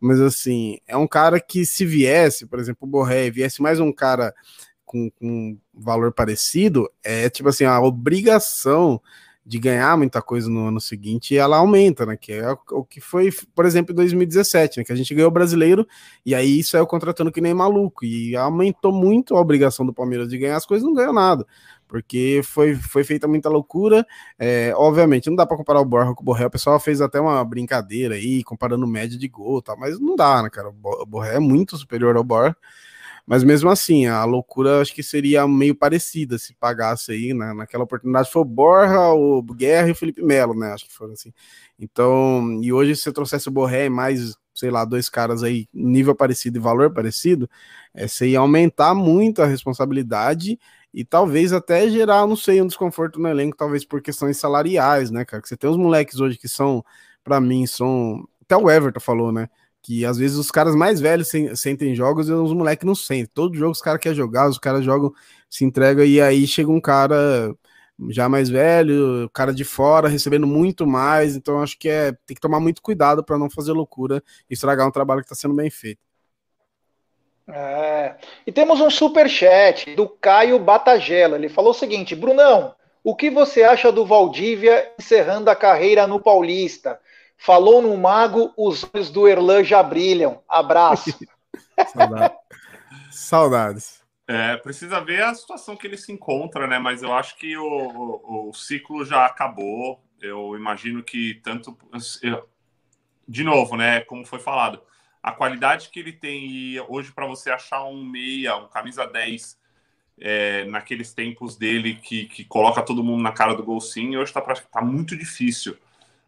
mas assim, é um cara que se viesse, por exemplo, o Borré, viesse mais um cara com, com valor parecido, é tipo assim, a obrigação de ganhar muita coisa no ano seguinte, ela aumenta, né? Que é o que foi, por exemplo, em 2017, né? Que a gente ganhou o brasileiro e aí saiu contratando que nem maluco. E aumentou muito a obrigação do Palmeiras de ganhar as coisas, não ganhou nada. Porque foi, foi feita muita loucura. É, obviamente, não dá para comparar o Borja com o Borré. O pessoal fez até uma brincadeira aí, comparando média de gol, tá? mas não dá, né, cara? O Borré é muito superior ao Borja. Mas mesmo assim, a loucura acho que seria meio parecida se pagasse aí, né? Naquela oportunidade foi o Borja, o Guerra e o Felipe Melo, né? Acho que foram assim. Então, e hoje se você trouxesse o Borré mais, sei lá, dois caras aí, nível parecido e valor parecido, é, você ia aumentar muito a responsabilidade e talvez até gerar, não sei, um desconforto no elenco, talvez por questões salariais, né, cara? Que você tem os moleques hoje que são, para mim, são. Até o Everton falou, né? Que às vezes os caras mais velhos sentem jogos e os moleques não sentem. Todo jogo os caras querem jogar, os caras jogam, se entregam, e aí chega um cara já mais velho, cara de fora, recebendo muito mais. Então acho que é tem que tomar muito cuidado para não fazer loucura e estragar um trabalho que está sendo bem feito. É. E temos um super chat do Caio Batagela. Ele falou o seguinte: Brunão, o que você acha do Valdívia encerrando a carreira no Paulista? Falou no mago, os olhos do Erlan já brilham. Abraço. [LAUGHS] Saudades. É, precisa ver a situação que ele se encontra, né? Mas eu acho que o, o, o ciclo já acabou. Eu imagino que tanto. De novo, né? Como foi falado, a qualidade que ele tem e hoje para você achar um meia, um camisa 10 é, naqueles tempos dele que, que coloca todo mundo na cara do gol sim, hoje está tá muito difícil.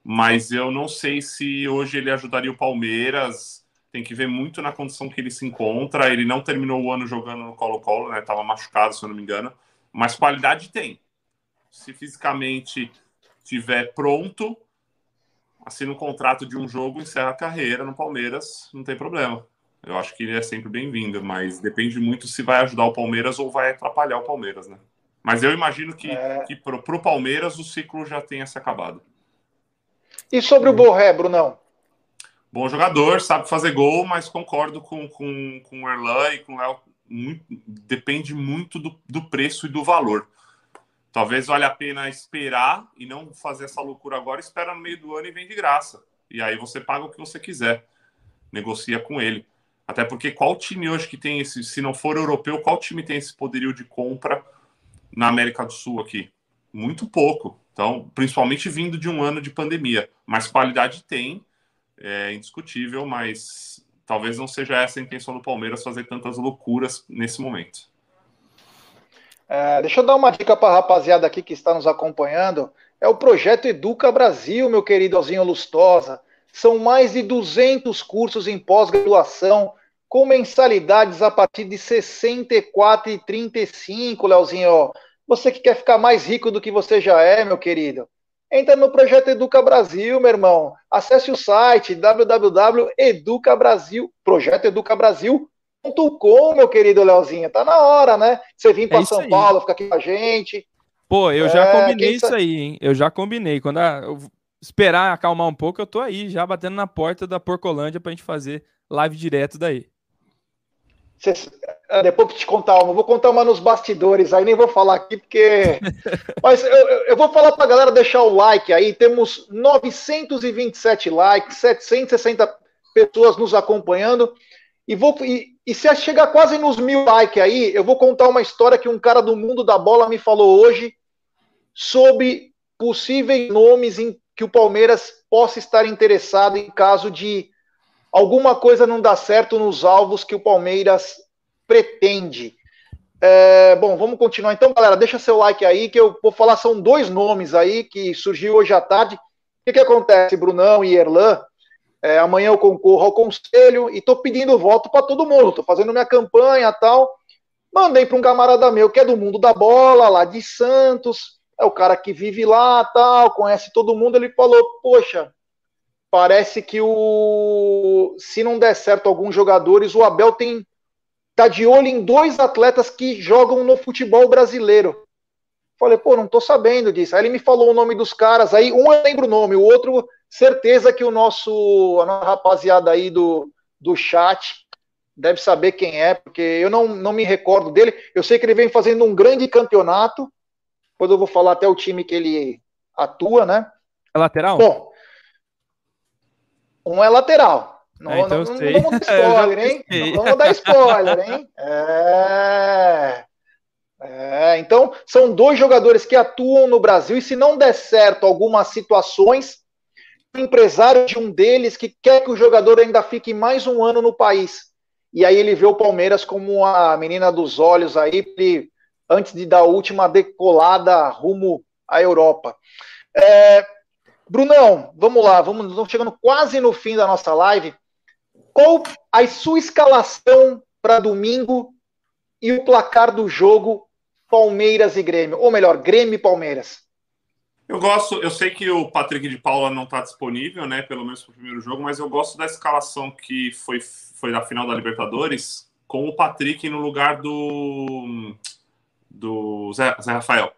Mas eu não sei se hoje ele ajudaria o Palmeiras tem que ver muito na condição que ele se encontra. Ele não terminou o ano jogando no Colo-Colo, né? Tava machucado, se eu não me engano. Mas qualidade tem. Se fisicamente tiver pronto, assina um contrato de um jogo, encerra a carreira no Palmeiras, não tem problema. Eu acho que ele é sempre bem-vindo, mas depende muito se vai ajudar o Palmeiras ou vai atrapalhar o Palmeiras, né? Mas eu imagino que, é... que para o Palmeiras o ciclo já tenha se acabado. E sobre o Borré, Brunão? bom jogador, sabe fazer gol, mas concordo com, com, com o Erlan e com o Léo. Muito, depende muito do, do preço e do valor. Talvez valha a pena esperar e não fazer essa loucura agora, espera no meio do ano e vem de graça. E aí você paga o que você quiser. Negocia com ele. Até porque qual time hoje que tem esse, se não for europeu, qual time tem esse poderio de compra na América do Sul aqui? Muito pouco. Então, principalmente vindo de um ano de pandemia. Mas qualidade tem é indiscutível, mas talvez não seja essa a intenção do Palmeiras fazer tantas loucuras nesse momento. É, deixa eu dar uma dica para a rapaziada aqui que está nos acompanhando. É o projeto Educa Brasil, meu querido Alzinho Lustosa. São mais de 200 cursos em pós-graduação, com mensalidades a partir de R$ 64,35, Leozinho. Você que quer ficar mais rico do que você já é, meu querido. Entra no projeto Educa Brasil, meu irmão. Acesse o site www.educabrasil, projetoeducabrasil.com, meu querido Leozinho. Tá na hora, né? Você vir para é São aí. Paulo, ficar aqui com a gente. Pô, eu já é, combinei isso aí, hein? Eu já combinei. Quando a, eu esperar acalmar um pouco, eu tô aí, já batendo na porta da Porcolândia pra gente fazer live direto daí. Cês, ah, depois eu te contar uma, vou contar uma nos bastidores, aí nem vou falar aqui porque. [LAUGHS] Mas eu, eu vou falar pra galera deixar o like aí. Temos 927 likes, 760 pessoas nos acompanhando. E, vou, e, e se chegar quase nos mil likes aí, eu vou contar uma história que um cara do mundo da bola me falou hoje sobre possíveis nomes em que o Palmeiras possa estar interessado em caso de alguma coisa não dá certo nos alvos que o Palmeiras pretende. É, bom, vamos continuar então, galera. Deixa seu like aí, que eu vou falar. São dois nomes aí que surgiu hoje à tarde. O que, que acontece, Brunão e Erlan? É, amanhã eu concorro ao conselho e estou pedindo voto para todo mundo. Estou fazendo minha campanha tal. Mandei para um camarada meu que é do mundo da bola, lá de Santos. É o cara que vive lá, tal, conhece todo mundo. Ele falou: Poxa, parece que o se não der certo alguns jogadores, o Abel tem tá de olho em dois atletas que jogam no futebol brasileiro. Falei, pô, não tô sabendo disso. Aí ele me falou o nome dos caras, aí um eu lembro o nome, o outro, certeza que o nosso a nossa rapaziada aí do, do chat deve saber quem é, porque eu não, não me recordo dele. Eu sei que ele vem fazendo um grande campeonato. Depois eu vou falar até o time que ele atua, né? É lateral? Bom, um é lateral. Não, é, então não, não, [LAUGHS] não vamos dar spoiler, hein? Não vamos dar spoiler, hein? É... é. Então, são dois jogadores que atuam no Brasil e se não der certo algumas situações, o empresário de um deles que quer que o jogador ainda fique mais um ano no país. E aí ele vê o Palmeiras como a menina dos olhos aí, antes de dar a última decolada rumo à Europa. É, Brunão, vamos lá, vamos, estamos chegando quase no fim da nossa live. Qual a sua escalação para domingo e o placar do jogo Palmeiras e Grêmio? Ou melhor, Grêmio e Palmeiras? Eu gosto, eu sei que o Patrick de Paula não está disponível, né? Pelo menos para o primeiro jogo, mas eu gosto da escalação que foi, foi da final da Libertadores, com o Patrick no lugar do, do Zé, Zé Rafael.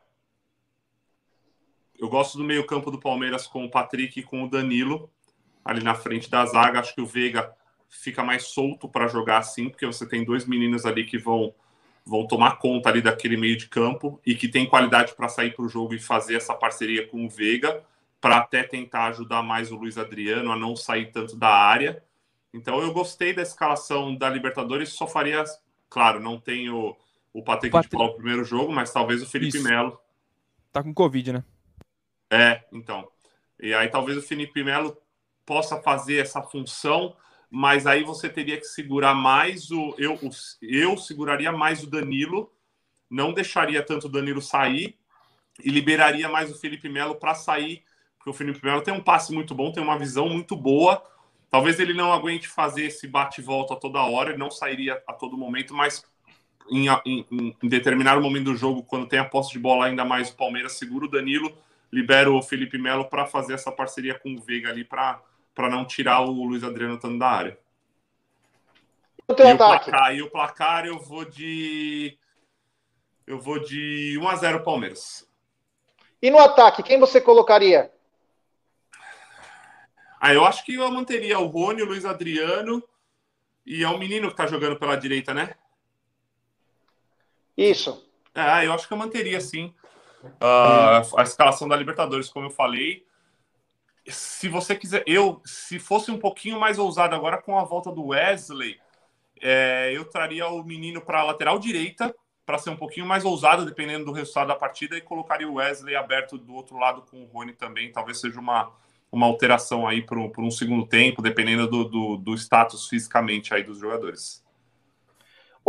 Eu gosto do meio-campo do Palmeiras com o Patrick e com o Danilo ali na frente da zaga. Acho que o Veiga fica mais solto para jogar assim, porque você tem dois meninos ali que vão vão tomar conta ali daquele meio de campo e que tem qualidade para sair para o jogo e fazer essa parceria com o Veiga para até tentar ajudar mais o Luiz Adriano a não sair tanto da área. Então eu gostei da escalação da Libertadores, só faria Claro, não tem o, Patrick Pat... de Paulo no primeiro jogo, mas talvez o Felipe Melo. Tá com Covid, né? É, então. E aí talvez o Felipe Melo possa fazer essa função, mas aí você teria que segurar mais o. Eu, o, eu seguraria mais o Danilo, não deixaria tanto o Danilo sair e liberaria mais o Felipe Melo para sair, porque o Felipe Melo tem um passe muito bom, tem uma visão muito boa. Talvez ele não aguente fazer esse bate-volta toda hora, ele não sairia a todo momento, mas em, em, em, determinado momento do jogo, quando tem a posse de bola ainda mais o Palmeiras, segura o Danilo, libera o Felipe Melo para fazer essa parceria com o Veiga ali para não tirar o Luiz Adriano estando da área. E o, placar, e o placar eu vou de. Eu vou de 1 a 0 Palmeiras. E no ataque, quem você colocaria? Ah, eu acho que eu manteria o Rony, o Luiz Adriano e é o menino que tá jogando pela direita, né? Isso. É, eu acho que eu manteria sim. Uh, a escalação da Libertadores, como eu falei. Se você quiser, eu, se fosse um pouquinho mais ousado agora com a volta do Wesley, é, eu traria o menino para a lateral direita, para ser um pouquinho mais ousado, dependendo do resultado da partida, e colocaria o Wesley aberto do outro lado com o Rony também. Talvez seja uma, uma alteração aí por um segundo tempo, dependendo do, do, do status fisicamente aí dos jogadores.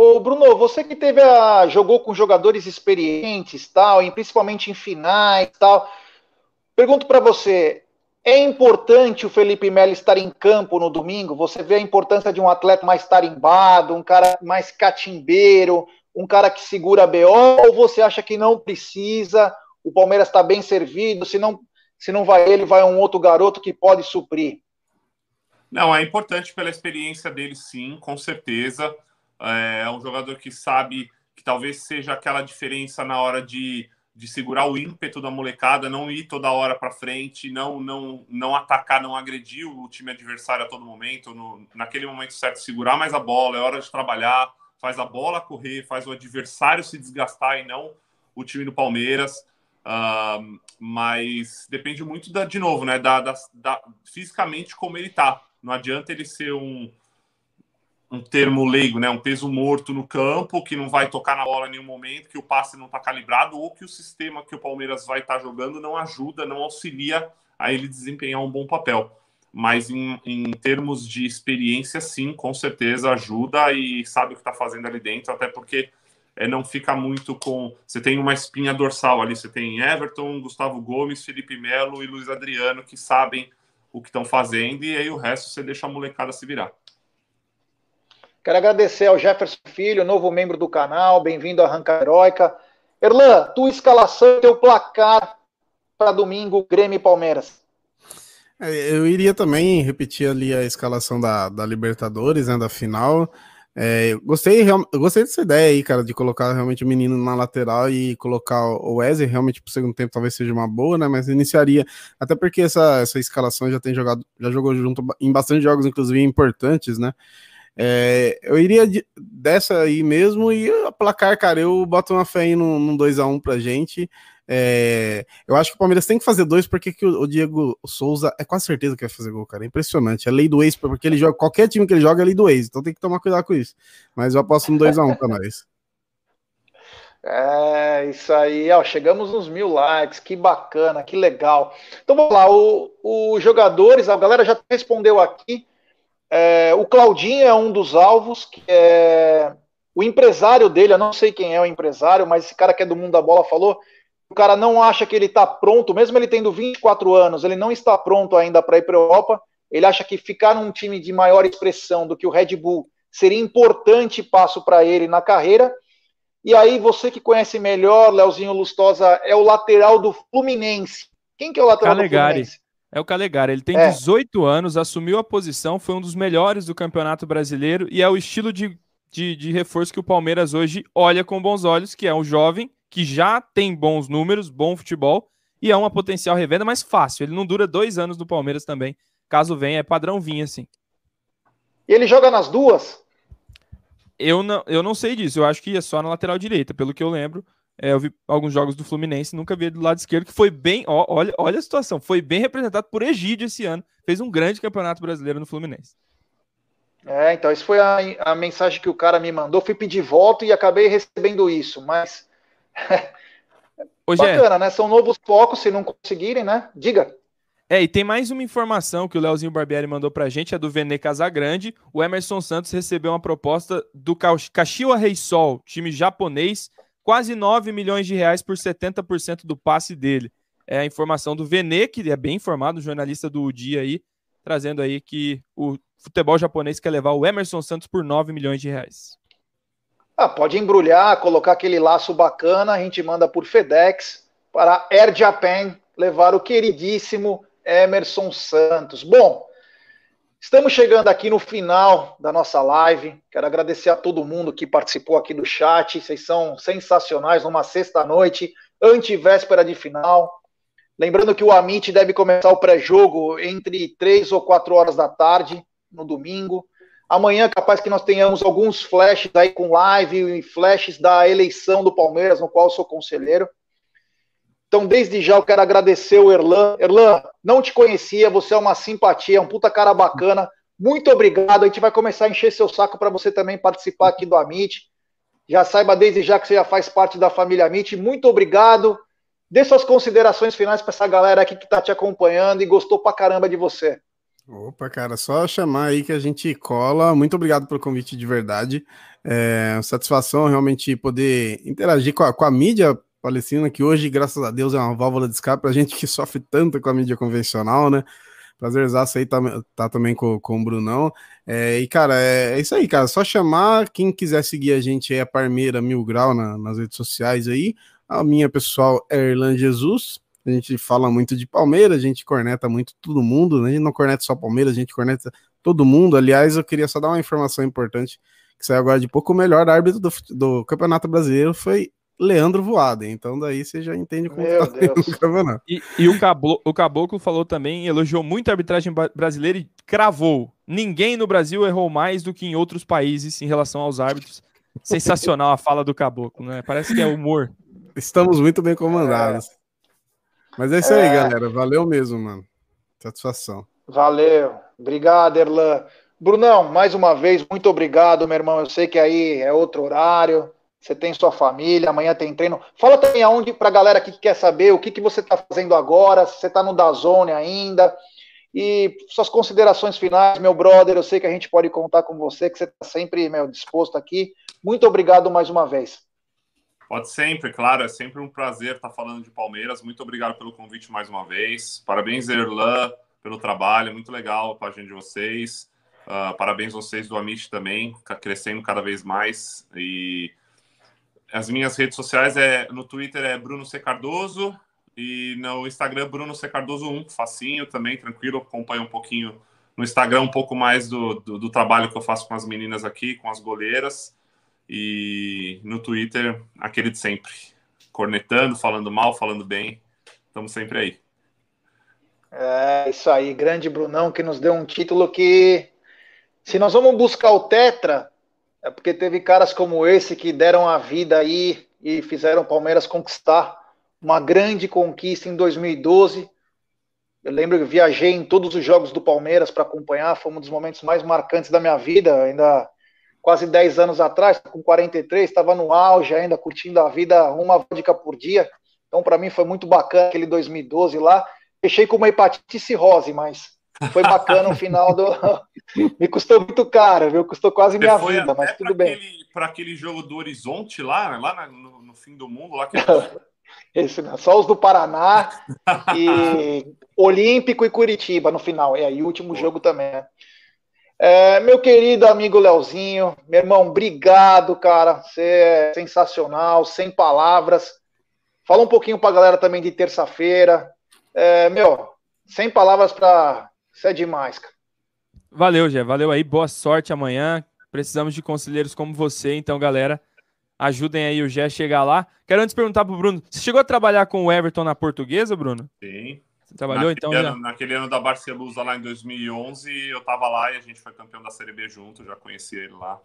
Ô, Bruno, você que teve a, jogou com jogadores experientes, tal, e principalmente em finais, tal. Pergunto para você, é importante o Felipe Melo estar em campo no domingo? Você vê a importância de um atleta mais tarimbado, um cara mais catimbeiro, um cara que segura a BO, ou você acha que não precisa? O Palmeiras está bem servido, se não, se não vai ele, vai um outro garoto que pode suprir. Não, é importante pela experiência dele, sim, com certeza. É, é um jogador que sabe que talvez seja aquela diferença na hora de, de segurar o ímpeto da molecada, não ir toda hora para frente, não, não, não atacar, não agredir o time adversário a todo momento, no, naquele momento certo, segurar mais a bola, é hora de trabalhar, faz a bola correr, faz o adversário se desgastar e não o time do Palmeiras. Uh, mas depende muito da, de novo, né? Da, da, da, fisicamente como ele tá. Não adianta ele ser um, um termo leigo, né? Um peso morto no campo, que não vai tocar na bola em nenhum momento, que o passe não está calibrado, ou que o sistema que o Palmeiras vai estar tá jogando não ajuda, não auxilia a ele desempenhar um bom papel. Mas em, em termos de experiência, sim, com certeza ajuda e sabe o que está fazendo ali dentro, até porque é, não fica muito com. Você tem uma espinha dorsal ali, você tem Everton, Gustavo Gomes, Felipe Melo e Luiz Adriano que sabem o que estão fazendo, e aí o resto você deixa a molecada se virar. Quero agradecer ao Jefferson Filho, novo membro do canal, bem-vindo à Arranca Heróica. Erlan, tua escalação e teu placar para domingo, Grêmio e Palmeiras. É, eu iria também repetir ali a escalação da, da Libertadores, né, da final. É, gostei, eu gostei dessa ideia aí, cara, de colocar realmente o menino na lateral e colocar o Wesley, realmente pro segundo tempo talvez seja uma boa, né? Mas iniciaria, até porque essa, essa escalação já tem jogado, já jogou junto em bastante jogos, inclusive importantes, né? É, eu iria de, dessa aí mesmo e a placar, cara, eu boto uma fé aí num, num 2x1 pra gente. É, eu acho que o Palmeiras tem que fazer dois, porque que o, o, Diego Souza é quase certeza que vai fazer gol, cara. É impressionante. É lei do ex, porque ele joga. Qualquer time que ele joga é lei do ex, então tem que tomar cuidado com isso. Mas eu aposto no 2x1 pra nós. É, isso aí, ó, chegamos nos mil likes, que bacana, que legal. Então vamos lá, os jogadores, a galera já respondeu aqui. É, o Claudinho é um dos alvos, que é o empresário dele, eu não sei quem é o empresário, mas esse cara que é do mundo da bola falou, o cara não acha que ele está pronto, mesmo ele tendo 24 anos, ele não está pronto ainda para ir para a Europa. Ele acha que ficar num time de maior expressão do que o Red Bull seria importante passo para ele na carreira. E aí, você que conhece melhor, Leozinho Lustosa, é o lateral do Fluminense. Quem que é o lateral Calegari. do Fluminense? É o Calegari. Ele tem é. 18 anos, assumiu a posição, foi um dos melhores do Campeonato Brasileiro e é o estilo de, de, de reforço que o Palmeiras hoje olha com bons olhos, que é um jovem que já tem bons números, bom futebol e é uma potencial revenda, mas fácil. Ele não dura dois anos no Palmeiras também. Caso venha, é padrão vinha, assim. E ele joga nas duas? Eu não, eu não sei disso. Eu acho que é só na lateral direita, pelo que eu lembro. É, eu vi alguns jogos do Fluminense, nunca vi do lado esquerdo, que foi bem. Ó, olha, olha a situação, foi bem representado por Egídio esse ano. Fez um grande campeonato brasileiro no Fluminense. É, então, isso foi a, a mensagem que o cara me mandou. Fui pedir voto e acabei recebendo isso, mas. [LAUGHS] Bacana, né? São novos focos, se não conseguirem, né? Diga. É, e tem mais uma informação que o Leozinho Barbieri mandou pra gente, é do Vene Casagrande. O Emerson Santos recebeu uma proposta do Kashiwa Reysol, time japonês, quase 9 milhões de reais por 70% do passe dele. É a informação do Vene, que é bem informado, jornalista do dia aí, trazendo aí que o futebol japonês quer levar o Emerson Santos por 9 milhões de reais. Ah, pode embrulhar, colocar aquele laço bacana, a gente manda por FedEx para Air Japan levar o queridíssimo Emerson Santos. Bom, estamos chegando aqui no final da nossa live. Quero agradecer a todo mundo que participou aqui do chat. Vocês são sensacionais numa sexta-noite, antivéspera de final. Lembrando que o Amit deve começar o pré-jogo entre 3 ou 4 horas da tarde, no domingo. Amanhã, capaz que nós tenhamos alguns flashes aí com live e flashes da eleição do Palmeiras, no qual sou conselheiro. Então, desde já, eu quero agradecer o Erlan. Erlan, não te conhecia, você é uma simpatia, um puta cara bacana. Muito obrigado. A gente vai começar a encher seu saco para você também participar aqui do Amit. Já saiba desde já que você já faz parte da família Amit. Muito obrigado. Dê suas considerações finais para essa galera aqui que está te acompanhando e gostou pra caramba de você. Opa, cara, só chamar aí que a gente cola. Muito obrigado pelo convite de verdade. É, satisfação realmente poder interagir com a, com a mídia Palestina, que hoje, graças a Deus, é uma válvula de escape para a gente que sofre tanto com a mídia convencional, né? Prazerzaço aí tá, tá também com, com o Brunão. É, e, cara, é, é, isso aí, cara. Só chamar quem quiser seguir a gente aí, a Parmeira Mil Grau na, nas redes sociais aí. A minha pessoal é Erlan Jesus. A gente fala muito de Palmeiras, a gente corneta muito todo mundo, né? A gente não corneta só Palmeiras, a gente corneta todo mundo. Aliás, eu queria só dar uma informação importante que saiu agora de pouco. O melhor árbitro do, do Campeonato Brasileiro foi Leandro Voada. Então daí você já entende como Meu tá o campeonato. E, e o, Cablo, o Caboclo falou também, elogiou muito a arbitragem brasileira e cravou. Ninguém no Brasil errou mais do que em outros países em relação aos árbitros. Sensacional a fala do Caboclo, né? Parece que é humor. Estamos muito bem comandados. É. Mas é isso aí, é. galera. Valeu mesmo, mano. Satisfação. Valeu. Obrigado, Erlan. Brunão, mais uma vez, muito obrigado, meu irmão. Eu sei que aí é outro horário você tem sua família, amanhã tem treino. Fala também aonde para a galera que quer saber o que, que você está fazendo agora, se você está no Dazone ainda. E suas considerações finais, meu brother, eu sei que a gente pode contar com você, que você está sempre meu, disposto aqui. Muito obrigado mais uma vez. Pode sempre, claro, é sempre um prazer estar falando de Palmeiras. Muito obrigado pelo convite mais uma vez. Parabéns, Erlan, pelo trabalho, muito legal a página de vocês. Uh, parabéns vocês do Amit também, crescendo cada vez mais. E as minhas redes sociais é no Twitter é Bruno C. Cardoso e no Instagram Bruno C. Cardoso 1, facinho também, tranquilo, acompanha um pouquinho no Instagram um pouco mais do, do, do, trabalho que eu faço com as meninas aqui, com as goleiras e no Twitter aquele de sempre, cornetando, falando mal, falando bem, estamos sempre aí. É isso aí, grande Brunão que nos deu um título que se nós vamos buscar o Tetra, é porque teve caras como esse que deram a vida aí e fizeram o Palmeiras conquistar uma grande conquista em 2012. Eu lembro que viajei em todos os jogos do Palmeiras para acompanhar, foi um dos momentos mais marcantes da minha vida, ainda quase 10 anos atrás, com 43, estava no auge ainda, curtindo a vida, uma vodka por dia. Então, para mim, foi muito bacana aquele 2012 lá. Fechei com uma hepatite cirrose, mas foi bacana o final do. [LAUGHS] Me custou muito caro, viu? Custou quase minha vida, mas tudo bem. Para aquele jogo do Horizonte lá, lá no, no fim do mundo, lá que. [LAUGHS] Esse, né? Só os do Paraná [LAUGHS] e Olímpico e Curitiba no final. E aí, o último jogo também. Né? É, meu querido amigo Leozinho, meu irmão, obrigado, cara. Você é sensacional, sem palavras. Fala um pouquinho para a galera também de terça-feira. É, meu, sem palavras para isso é demais, cara. Valeu, Gé. Valeu aí. Boa sorte amanhã. Precisamos de conselheiros como você. Então, galera, ajudem aí o Gé a chegar lá. Quero antes perguntar pro Bruno: você chegou a trabalhar com o Everton na portuguesa, Bruno? Sim. Você trabalhou naquele então? Ano, Naquele ano da Barcelusa lá em 2011, eu tava lá e a gente foi campeão da Série B junto. Já conheci ele lá.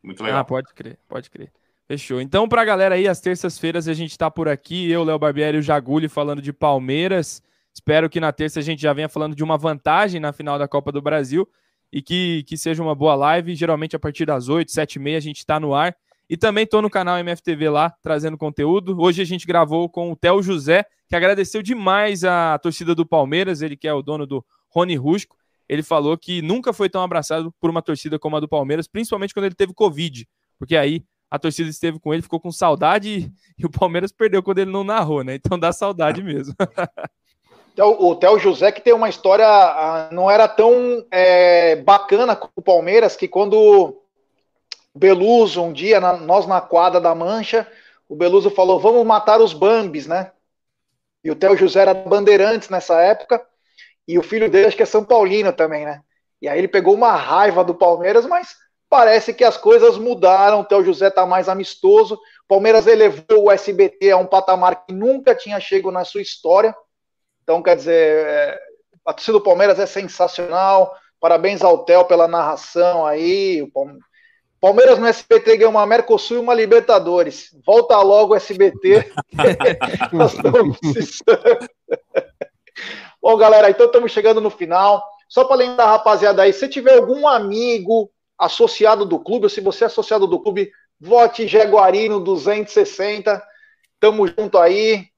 Muito legal. Ah, pode crer, pode crer. Fechou. Então, pra galera aí, às terças-feiras a gente tá por aqui. Eu, Léo Barbieri e o Jaguli falando de Palmeiras. Espero que na terça a gente já venha falando de uma vantagem na final da Copa do Brasil. e que, que seja uma boa live. Geralmente a partir das 8, 7 e meia a gente está no ar. E também estou no canal MFTV lá, trazendo conteúdo. Hoje a gente gravou com o Theo José, que agradeceu demais a torcida do Palmeiras, ele que é o dono do Rony Rusco. Ele falou que nunca foi tão abraçado por uma torcida como a do Palmeiras, principalmente quando ele teve Covid, porque aí a torcida esteve com ele, ficou com saudade e, o Palmeiras perdeu quando ele não narrou, né? Então dá saudade mesmo. [LAUGHS] O Theo José que tem uma história, ah, não era tão é, bacana com o Palmeiras, que quando Beluso, um dia, na, nós na quadra da Mancha, o Beluso falou: vamos matar os Bambis, né? E o Theo José era bandeirantes nessa época, e o filho dele acho que é São Paulino também, né? E aí ele pegou uma raiva do Palmeiras, mas parece que as coisas mudaram. O Theo José está mais amistoso. Palmeiras elevou o SBT a um patamar que nunca tinha chegado na sua história. Então, quer dizer, é, a torcida do Palmeiras é sensacional. Parabéns ao Theo pela narração aí. O Palmeiras no SBT ganhou uma Mercosul e uma Libertadores. Volta logo o SBT. [LAUGHS] Nós estamos precisando. Bom, galera, então estamos chegando no final. Só para lembrar, rapaziada, aí, se tiver algum amigo associado do clube, ou se você é associado do clube, vote Jaguarino 260. Tamo junto aí.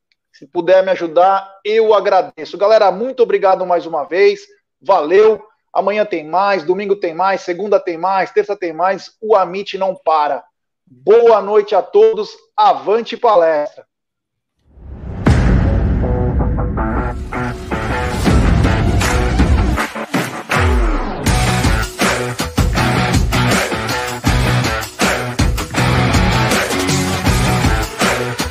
Se puder me ajudar, eu agradeço. Galera, muito obrigado mais uma vez. Valeu. Amanhã tem mais, domingo tem mais, segunda tem mais, terça tem mais. O Amit não para. Boa noite a todos. Avante palestra.